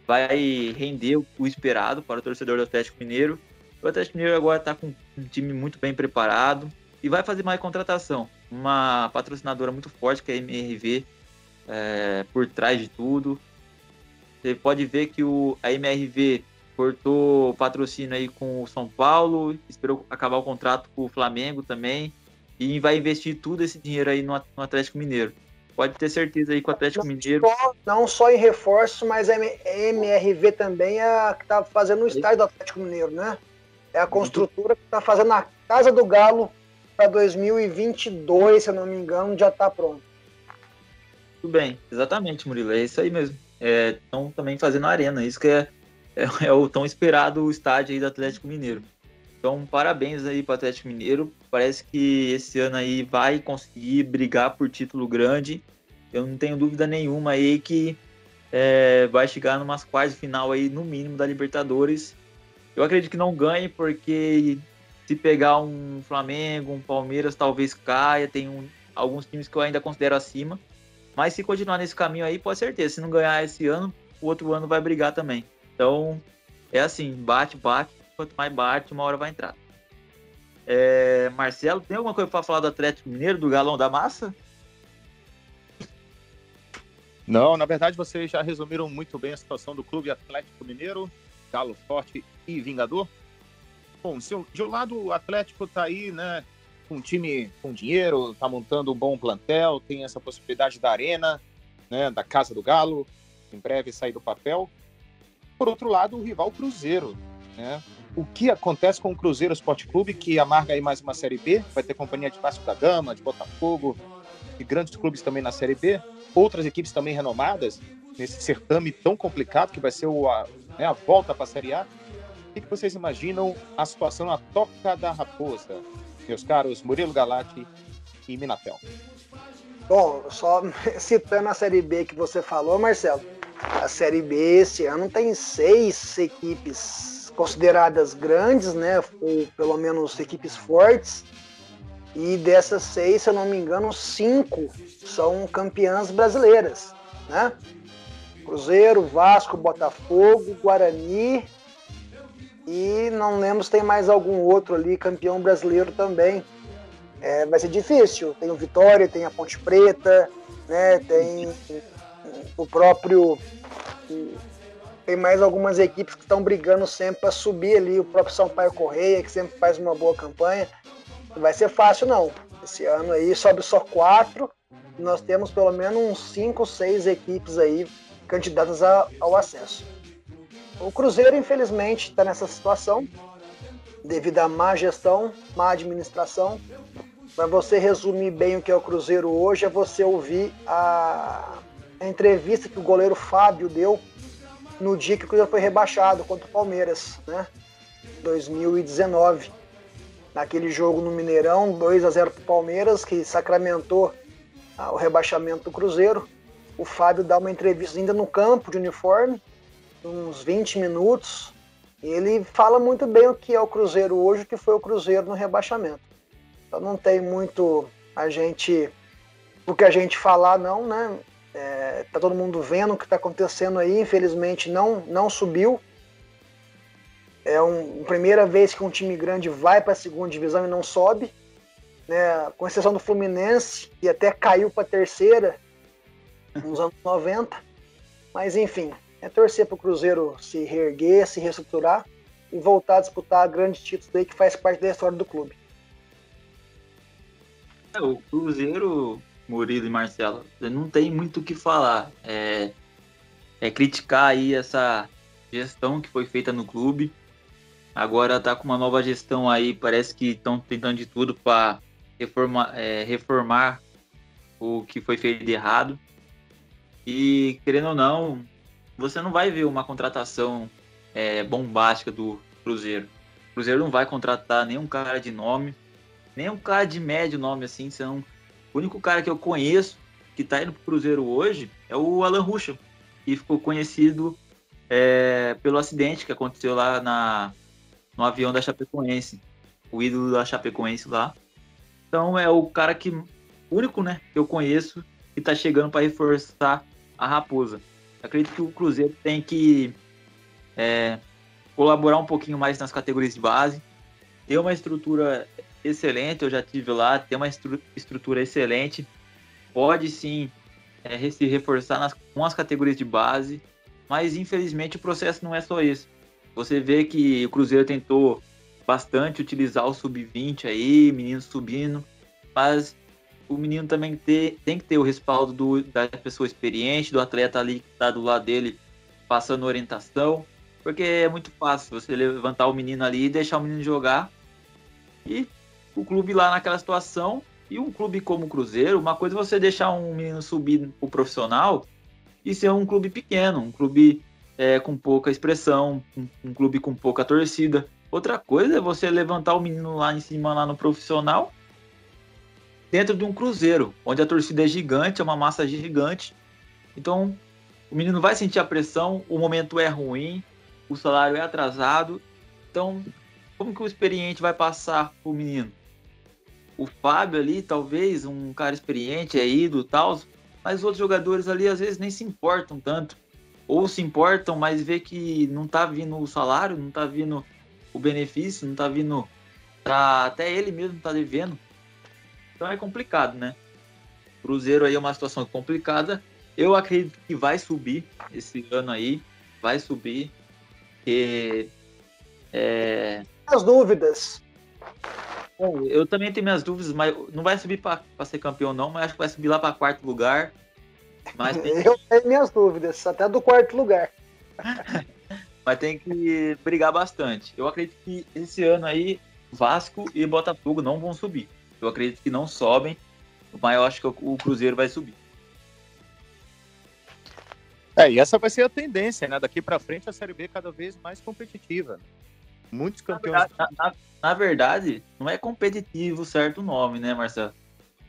vai render o esperado para o torcedor do Atlético Mineiro. O Atlético Mineiro agora está com um time muito bem preparado e vai fazer mais contratação. Uma patrocinadora muito forte que é a MRV é, por trás de tudo. Você pode ver que o, a MRV cortou patrocínio aí com o São Paulo, esperou acabar o contrato com o Flamengo também e vai investir tudo esse dinheiro aí no, no Atlético Mineiro. Pode ter certeza aí com o Atlético não Mineiro. Só, não só em reforço, mas a MRV também é a que está fazendo o estádio do Atlético Mineiro, né? É a construtora que está fazendo a Casa do Galo para 2022, se eu não me engano, já está pronto. Tudo bem, exatamente, Murilo, é isso aí mesmo. Estão é, também fazendo a arena, isso que é, é, é o tão esperado estádio aí do Atlético Mineiro. Então, parabéns aí para o Atlético Mineiro. Parece que esse ano aí vai conseguir brigar por título grande. Eu não tenho dúvida nenhuma aí que é, vai chegar numas quartas de final aí, no mínimo, da Libertadores. Eu acredito que não ganhe, porque Se pegar um Flamengo, um Palmeiras, talvez caia. Tem um, alguns times que eu ainda considero acima. Mas se continuar nesse caminho aí, pode certeza. Se não ganhar esse ano, o outro ano vai brigar também. Então, é assim, bate, bate. Quanto mais bate, uma hora vai entrar. É, Marcelo, tem alguma coisa para falar do Atlético Mineiro, do Galão da Massa? Não, na verdade vocês já resumiram muito bem a situação do Clube Atlético Mineiro, Galo Forte e Vingador. Bom, de um lado o Atlético está aí, né, com um time com dinheiro, está montando um bom plantel, tem essa possibilidade da arena, né, da Casa do Galo, em breve sair do papel. Por outro lado, o rival Cruzeiro, né? O que acontece com o Cruzeiro Esporte Clube, que amarga aí mais uma Série B, vai ter companhia de Vasco da Gama, de Botafogo, e grandes clubes também na Série B, outras equipes também renomadas, nesse certame tão complicado que vai ser o, a, né, a volta para a Série A. O que, vocês imaginam a situação na Toca da Raposa, meus caros Murilo Galati e Minatel? Bom, só [laughs] citando a Série B que você falou, Marcelo, a Série B esse ano tem seis equipes consideradas grandes, né? Ou pelo menos equipes fortes. E dessas seis, se eu não me engano, cinco são campeãs brasileiras, né? Cruzeiro, Vasco, Botafogo, Guarani e não lembro se tem mais algum outro ali campeão brasileiro também. É, vai ser difícil. Tem o Vitória, tem a Ponte Preta, né? Tem o próprio. Tem mais algumas equipes que estão brigando sempre para subir ali. O próprio Sampaio Correia, que sempre faz uma boa campanha. Não vai ser fácil, não. Esse ano aí sobe só quatro. nós temos pelo menos uns cinco, seis equipes aí candidatas a, ao acesso. O Cruzeiro, infelizmente, está nessa situação devido à má gestão, má administração. Para você resumir bem o que é o Cruzeiro hoje, é você ouvir a a entrevista que o goleiro Fábio deu no dia que o Cruzeiro foi rebaixado contra o Palmeiras, né? 2019. Naquele jogo no Mineirão, 2 a 0 para o Palmeiras, que sacramentou ah, o rebaixamento do Cruzeiro. O Fábio dá uma entrevista ainda no campo de uniforme, uns 20 minutos. E ele fala muito bem o que é o Cruzeiro hoje, o que foi o Cruzeiro no rebaixamento. Então não tem muito a gente o que a gente falar não, né? É, tá todo mundo vendo o que está acontecendo aí. Infelizmente não, não subiu. É um, a primeira vez que um time grande vai para a segunda divisão e não sobe. Né, com exceção do Fluminense, que até caiu para a terceira nos anos [laughs] 90. Mas enfim, é torcer para o Cruzeiro se reerguer, se reestruturar e voltar a disputar grandes títulos aí que faz parte da história do clube. É, o Cruzeiro Murilo e Marcelo, não tem muito o que falar. É, é criticar aí essa gestão que foi feita no clube. Agora tá com uma nova gestão aí, parece que estão tentando de tudo para reformar, é, reformar o que foi feito de errado. E querendo ou não, você não vai ver uma contratação é, bombástica do Cruzeiro. O Cruzeiro não vai contratar nenhum cara de nome, nem um cara de médio nome assim, são o único cara que eu conheço que tá indo pro Cruzeiro hoje é o Alan Ruschel, que ficou conhecido é, pelo acidente que aconteceu lá na, no avião da Chapecoense. O ídolo da Chapecoense lá. Então é o cara que. único, né, que eu conheço que tá chegando para reforçar a Raposa. Acredito que o Cruzeiro tem que é, colaborar um pouquinho mais nas categorias de base, ter uma estrutura excelente, eu já tive lá, tem uma estru estrutura excelente, pode sim é, se reforçar nas, com as categorias de base, mas infelizmente o processo não é só isso. Você vê que o Cruzeiro tentou bastante utilizar o sub-20 aí, menino subindo, mas o menino também ter, tem que ter o respaldo do, da pessoa experiente, do atleta ali que está do lado dele, passando orientação, porque é muito fácil você levantar o menino ali e deixar o menino jogar e o clube lá naquela situação. E um clube como o Cruzeiro, uma coisa é você deixar um menino subir o profissional e ser um clube pequeno, um clube é, com pouca expressão, um, um, clube com pouca torcida. Outra coisa é você levantar o menino lá em cima, lá no profissional, dentro de um Cruzeiro, onde a torcida é gigante, é uma massa gigante. Então, o menino vai sentir a pressão, o momento é ruim, o salário é atrasado. Então, como que o experiente vai passar pro menino? O Fábio ali, talvez, um cara experiente, é e tal, mas os outros jogadores ali às vezes nem se importam tanto. Ou se importam, mas vê que não tá vindo o salário, não tá vindo o benefício, não tá vindo. Tá, até ele mesmo tá devendo. Então é complicado, né? Cruzeiro aí é uma situação complicada. Eu acredito que vai subir esse ano aí. Vai subir. Porque. É... As dúvidas. Bom, eu também tenho minhas dúvidas, mas não vai subir para ser campeão, não, mas acho que vai subir lá para quarto lugar. Mas [laughs] tem... Eu tenho minhas dúvidas, até do quarto lugar. [laughs] mas tem que brigar bastante. Eu acredito que esse ano aí, Vasco e Botafogo não vão subir. Eu acredito que não sobem, mas eu acho que o Cruzeiro vai subir. É, e essa vai ser a tendência, né? Daqui para frente a Série B cada vez mais competitiva. Muitos campeões. Na, na, na, verdade, não é competitivo certo nome, né, Marcelo?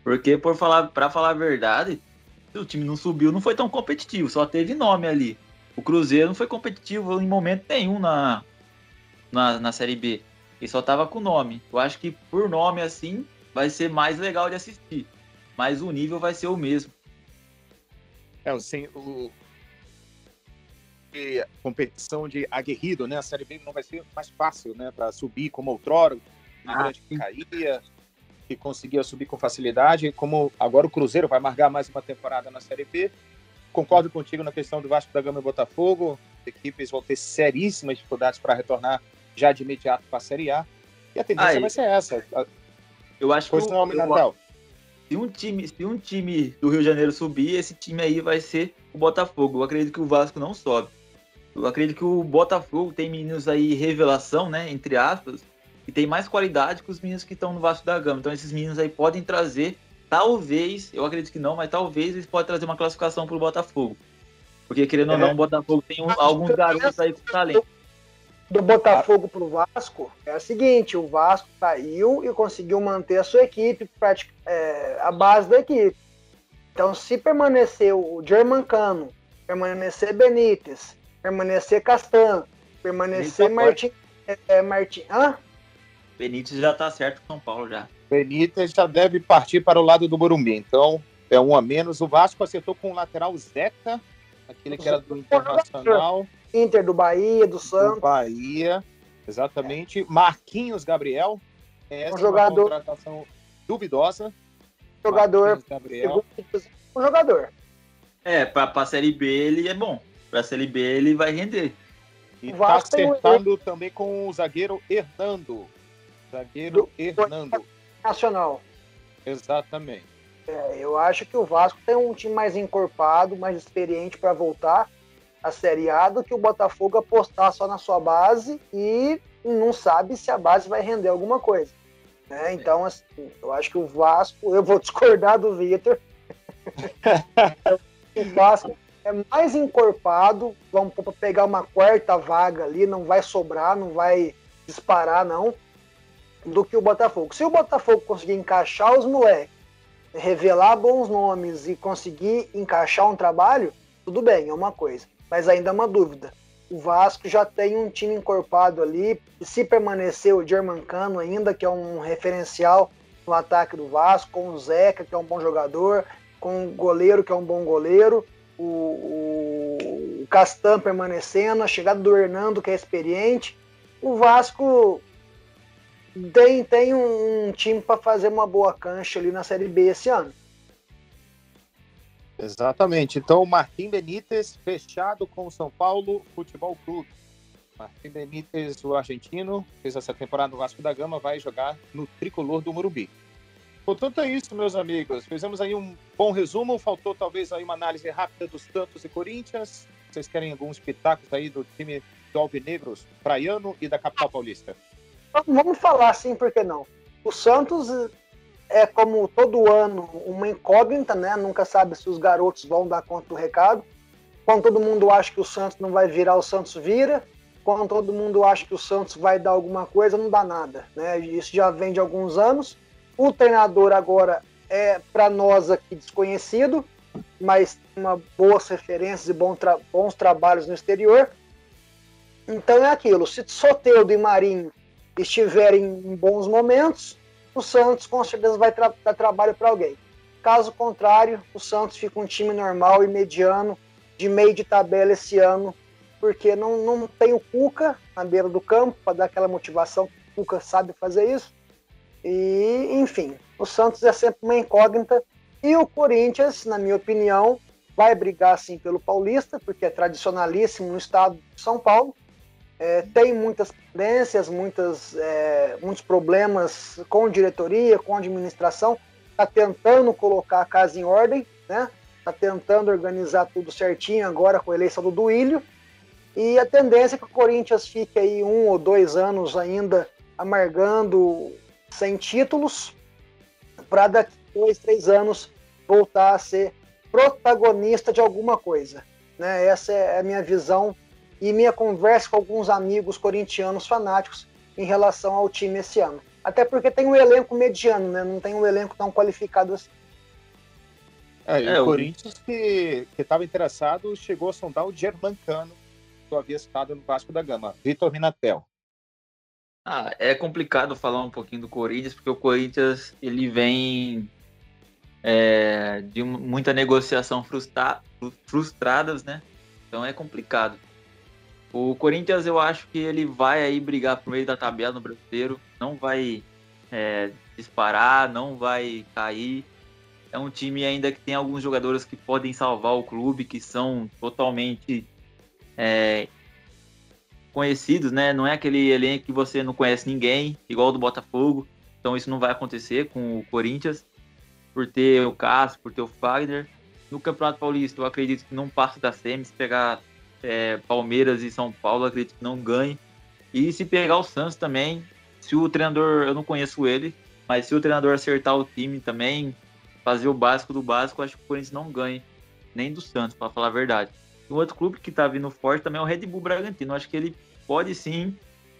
Porque por falar, para falar a verdade, o time não subiu, não foi tão competitivo, só teve nome ali. O Cruzeiro não foi competitivo em momento nenhum na, na, na Série B. Ele só tava com nome. Eu acho que por nome assim vai ser mais legal de assistir. Mas o nível vai ser o mesmo. É, assim, o, competição de aguerrido, né? A Série B não vai ser mais fácil, né? Para subir como outrora, o ah, que caía, que conseguia subir com facilidade, como agora o Cruzeiro vai marcar mais uma temporada na Série B. Concordo contigo na questão do Vasco da Gama e Botafogo. As equipes vão ter seríssimas dificuldades para retornar já de imediato para a Série A. E a tendência vai ser essa. Eu acho que o, eu, se um time, se um time do Rio de Janeiro subir, esse time aí vai ser o Botafogo. Eu acredito que o Vasco não sobe. Eu acredito que o Botafogo tem meninos aí revelação, né, entre aspas, e tem mais qualidade que os meninos que estão no Vasco da Gama. Então esses meninos aí podem trazer, talvez, eu acredito que não, mas talvez eles podem trazer uma classificação para o Botafogo. Porque querendo é. ou não, o Botafogo tem um, alguns garotos aí com talento. Do Botafogo para o Vasco é o seguinte: o Vasco saiu e conseguiu manter a sua equipe, é, a base da equipe. Então, se permanecer o Germancano, permanecer Benítez, permanecer Castan, permanecer Martin. É, é, Martin. Hã? Benítez já tá certo com São Paulo já. Benítez já deve partir para o lado do Morumbi. Então, é um a menos. O Vasco acertou com o lateral Zeca, aquele que era do Internacional. Inter do Bahia, do Santos. Do Bahia, exatamente. É. Marquinhos Gabriel. Essa um jogador. É uma contratação duvidosa. Jogador. Gabriel. Um jogador. É, para a Série B ele é bom para a Série B ele vai render. E está acertando também com o zagueiro Hernando. Zagueiro do, Hernando. Nacional. Exatamente. É, eu acho que o Vasco tem um time mais encorpado, mais experiente para voltar à Série A do que o Botafogo apostar só na sua base e não sabe se a base vai render alguma coisa. Né? Então, assim, eu acho que o Vasco, eu vou [laughs] discordar do Vitor. [laughs] o Vasco é mais encorpado, vamos pegar uma quarta vaga ali, não vai sobrar, não vai disparar, não, do que o Botafogo. Se o Botafogo conseguir encaixar os moleques, revelar bons nomes e conseguir encaixar um trabalho, tudo bem, é uma coisa. Mas ainda é uma dúvida. O Vasco já tem um time encorpado ali, e se permanecer o Germancano ainda, que é um referencial no ataque do Vasco, com o Zeca, que é um bom jogador, com o goleiro, que é um bom goleiro, o, o Castan permanecendo, a chegada do Hernando, que é experiente. O Vasco tem, tem um, um time para fazer uma boa cancha ali na Série B esse ano. Exatamente. Então, Martim Benítez fechado com o São Paulo Futebol Clube. Martim Benítez, o argentino, fez essa temporada no Vasco da Gama, vai jogar no tricolor do Morumbi. Portanto, é isso, meus amigos. Fizemos aí um bom resumo. Faltou talvez aí uma análise rápida dos Santos e Corinthians. Vocês querem alguns pitacos aí do time do Alvinegros, Praiano e da capital paulista? Vamos falar sim, por que não? O Santos é como todo ano uma incógnita, né? Nunca sabe se os garotos vão dar conta do recado. Quando todo mundo acha que o Santos não vai virar, o Santos vira. Quando todo mundo acha que o Santos vai dar alguma coisa, não dá nada, né? Isso já vem de alguns anos. O treinador agora é para nós aqui desconhecido, mas tem uma boas referências e bons, tra bons trabalhos no exterior. Então é aquilo, se Soteudo e Marinho estiverem em bons momentos, o Santos com certeza vai tra dar trabalho para alguém. Caso contrário, o Santos fica um time normal e mediano, de meio de tabela esse ano, porque não, não tem o Cuca na beira do campo para dar aquela motivação. O Cuca sabe fazer isso. E, enfim, o Santos é sempre uma incógnita. E o Corinthians, na minha opinião, vai brigar sim pelo Paulista, porque é tradicionalíssimo no estado de São Paulo. É, tem muitas pendências, muitas, é, muitos problemas com diretoria, com administração. Está tentando colocar a casa em ordem, né? Está tentando organizar tudo certinho agora com a eleição do Duílio. E a tendência é que o Corinthians fique aí um ou dois anos ainda amargando sem títulos, para daqui dois, três anos voltar a ser protagonista de alguma coisa. Né? Essa é a minha visão e minha conversa com alguns amigos corintianos fanáticos em relação ao time esse ano. Até porque tem um elenco mediano, né? não tem um elenco tão qualificado assim. É, é o Corinthians que estava interessado chegou a sondar o Germancano, que havia estado no Vasco da Gama, Vitor Minatel. Ah, é complicado falar um pouquinho do Corinthians, porque o Corinthians ele vem é, de muita negociação frustra frustradas, né? Então é complicado. O Corinthians eu acho que ele vai aí brigar por meio da tabela no brasileiro, não vai é, disparar, não vai cair. É um time ainda que tem alguns jogadores que podem salvar o clube, que são totalmente é, conhecidos, né? Não é aquele elenco que você não conhece ninguém, igual o do Botafogo. Então isso não vai acontecer com o Corinthians por ter o Cássio, por ter o Fagner. No Campeonato Paulista, eu acredito que não passa da SEMI. Se pegar é, Palmeiras e São Paulo, acredito que não ganhe. E se pegar o Santos também, se o treinador, eu não conheço ele, mas se o treinador acertar o time também, fazer o básico do básico, acho que o Corinthians não ganha, nem do Santos, para falar a verdade. Um outro clube que tá vindo forte também é o Red Bull Bragantino. Acho que ele pode sim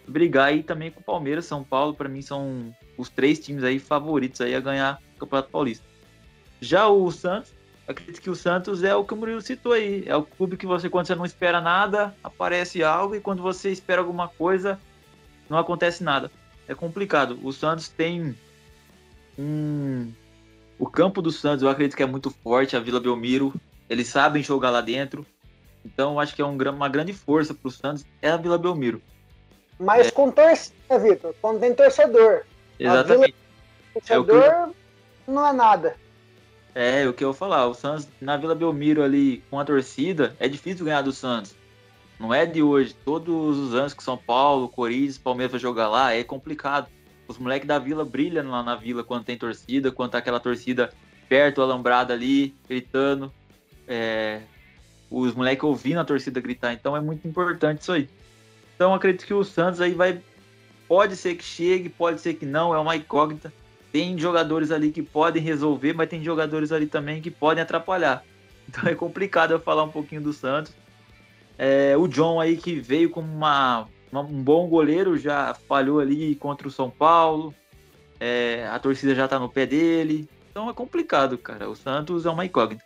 brigar aí também com o Palmeiras, São Paulo, para mim são os três times aí favoritos aí a ganhar o Campeonato Paulista. Já o Santos, acredito que o Santos é o que o Murilo citou aí, é o clube que você quando você não espera nada, aparece algo e quando você espera alguma coisa, não acontece nada. É complicado. O Santos tem um o campo do Santos, eu acredito que é muito forte, a Vila Belmiro, eles sabem jogar lá dentro. Então, acho que é um, uma grande força para o Santos é a Vila Belmiro. Mas é. com torcida, Vitor, quando tem torcedor. Exatamente. torcedor é eu... não é nada. É, o que eu vou falar. O Santos, na Vila Belmiro ali, com a torcida, é difícil ganhar do Santos. Não é de hoje. Todos os anos que São Paulo, Corinthians, Palmeiras vai jogar lá, é complicado. Os moleques da Vila brilham lá na Vila quando tem torcida, quando tá aquela torcida perto, alambrada ali, gritando. É, os moleques ouvindo a torcida gritar. Então é muito importante isso aí. Então acredito que o Santos aí vai. Pode ser que chegue, pode ser que não, é uma incógnita. Tem jogadores ali que podem resolver, mas tem jogadores ali também que podem atrapalhar. [laughs] Então é complicado eu falar um pouquinho do Santos. É, o John aí que veio como uma, uma, um bom goleiro, já falhou ali contra o São Paulo. É, a torcida já tá no pé dele. Então é complicado, cara. O Santos é uma incógnita.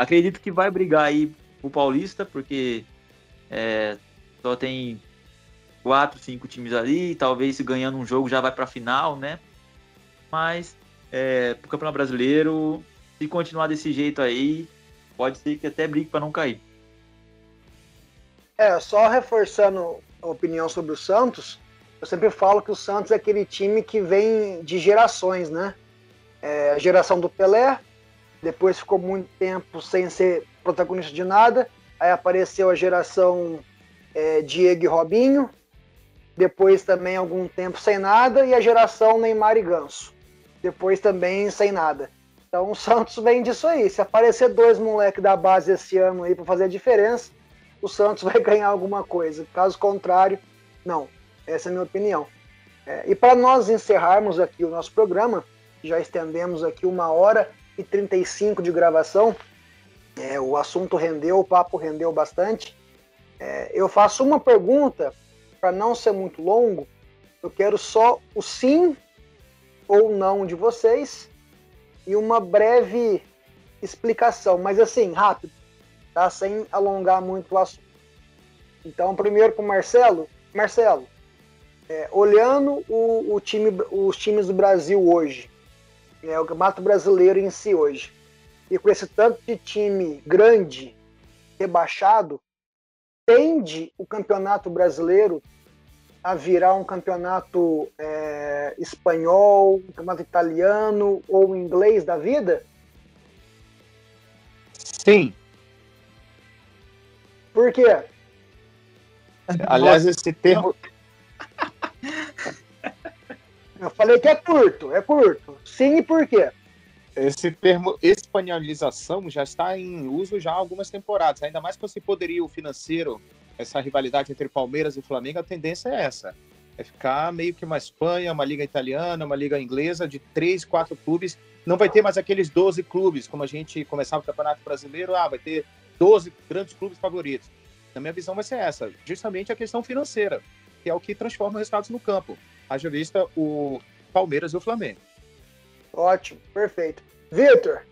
Acredito que vai brigar aí o Paulista, porque é, só tem quatro, cinco times ali. Talvez se ganhando um jogo já vai para a final, né? Mas é, pro Campeonato Brasileiro, se continuar desse jeito aí, pode ser que até brigue para não cair. É, só reforçando a opinião sobre o Santos, eu sempre falo que o Santos é aquele time que vem de gerações, né? É, a geração do Pelé, depois ficou muito tempo sem ser protagonista de nada. Aí apareceu a geração é, Diego e Robinho. Depois também algum tempo sem nada. E a geração Neymar e Ganso. Depois também sem nada. Então o [laughs] Santos vem disso aí. Se aparecer dois moleques da base esse ano aí para fazer a diferença, o Santos [laughs] vai ganhar alguma coisa. Caso contrário, não. Essa é a minha opinião. É, e para nós encerrarmos aqui o nosso programa, já estendemos aqui uma hora e 35 de gravação. É, o assunto rendeu, o papo rendeu bastante. É, eu faço uma pergunta, para não ser muito longo, eu quero só o sim ou não de vocês e uma breve explicação, mas assim, rápido, tá? Sem alongar muito o assunto. Então, primeiro para o Marcelo. Marcelo, É, olhando o, o time, os times do Brasil hoje, é, o campeonato brasileiro em si hoje, e com esse tanto de time grande, rebaixado, tende o campeonato brasileiro a virar um campeonato é, espanhol, um campeonato italiano ou inglês da vida? Sim. Por quê? Aliás, esse termo. Eu falei que é curto, é curto. Sim, e por quê? Esse termo espanholização já está em uso já há algumas temporadas, ainda mais com esse poderio financeiro, essa rivalidade entre Palmeiras e Flamengo, a tendência é essa. É ficar meio que uma Espanha, uma liga italiana, uma liga inglesa de três, quatro clubes. Não vai ter mais aqueles 12 clubes, como a gente começava o Campeonato Brasileiro, ah, vai ter 12 grandes clubes favoritos. Na minha visão vai ser essa, justamente a questão financeira, que é o que transforma os resultados no campo. Haja vista o Palmeiras e o Flamengo. Ótimo, perfeito. Vitor,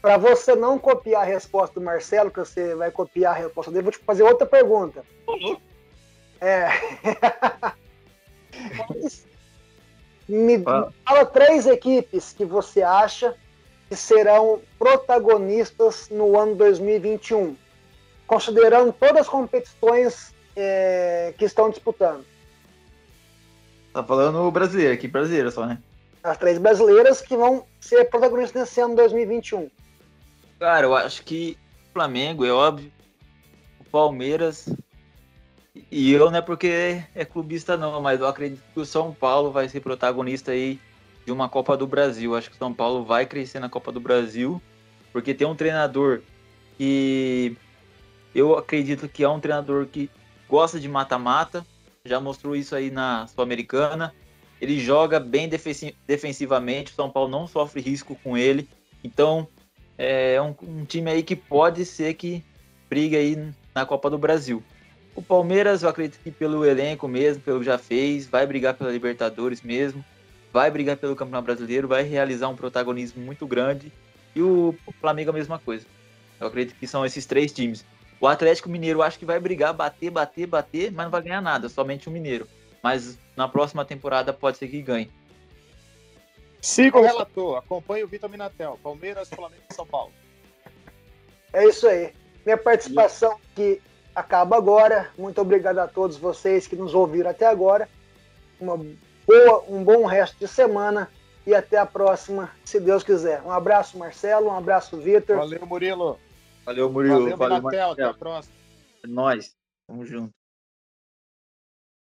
para você não copiar a resposta do Marcelo, que você vai copiar a resposta dele, vou te fazer outra pergunta. É. [laughs] Me fala três equipes que você acha que serão protagonistas no ano 2021, considerando todas as competições é, que estão disputando. Tá falando brasileiro, aqui brasileiro só, né? As três brasileiras que vão ser protagonistas nesse ano 2021. Cara, eu acho que o Flamengo, é óbvio. O Palmeiras. E eu não é porque é clubista, não, mas eu acredito que o São Paulo vai ser protagonista aí de uma Copa do Brasil. Acho que o São Paulo vai crescer na Copa do Brasil, porque tem um treinador que eu acredito que é um treinador que gosta de mata-mata, já mostrou isso aí na Sul-Americana. Ele joga bem defensivamente, o São Paulo não sofre risco com ele. Então, é um, um, time aí que pode ser que brigue aí na Copa do Brasil. O Palmeiras, eu acredito que pelo elenco mesmo, pelo que já fez, vai brigar pela Libertadores mesmo, vai brigar pelo Campeonato Brasileiro, vai realizar um protagonismo muito grande. E o Flamengo a mesma coisa. Eu acredito que são esses três times. O Atlético Mineiro acho que vai brigar, bater, bater, bater, mas não vai ganhar nada, somente o Mineiro. Mas na próxima temporada pode ser que ganhe. Siga o relator, acompanhe o Vitor Minatel, Palmeiras, Flamengo e São Paulo. É isso aí. Minha participação aqui acaba agora. Muito obrigado a todos vocês que nos ouviram até agora. Uma boa, um bom resto de semana e até a próxima, se Deus quiser. Um abraço, Marcelo, um abraço, Vitor. Valeu, Murilo. Valeu, Murilo. Valeu, Valeu até a próxima. É nóis. Tamo junto.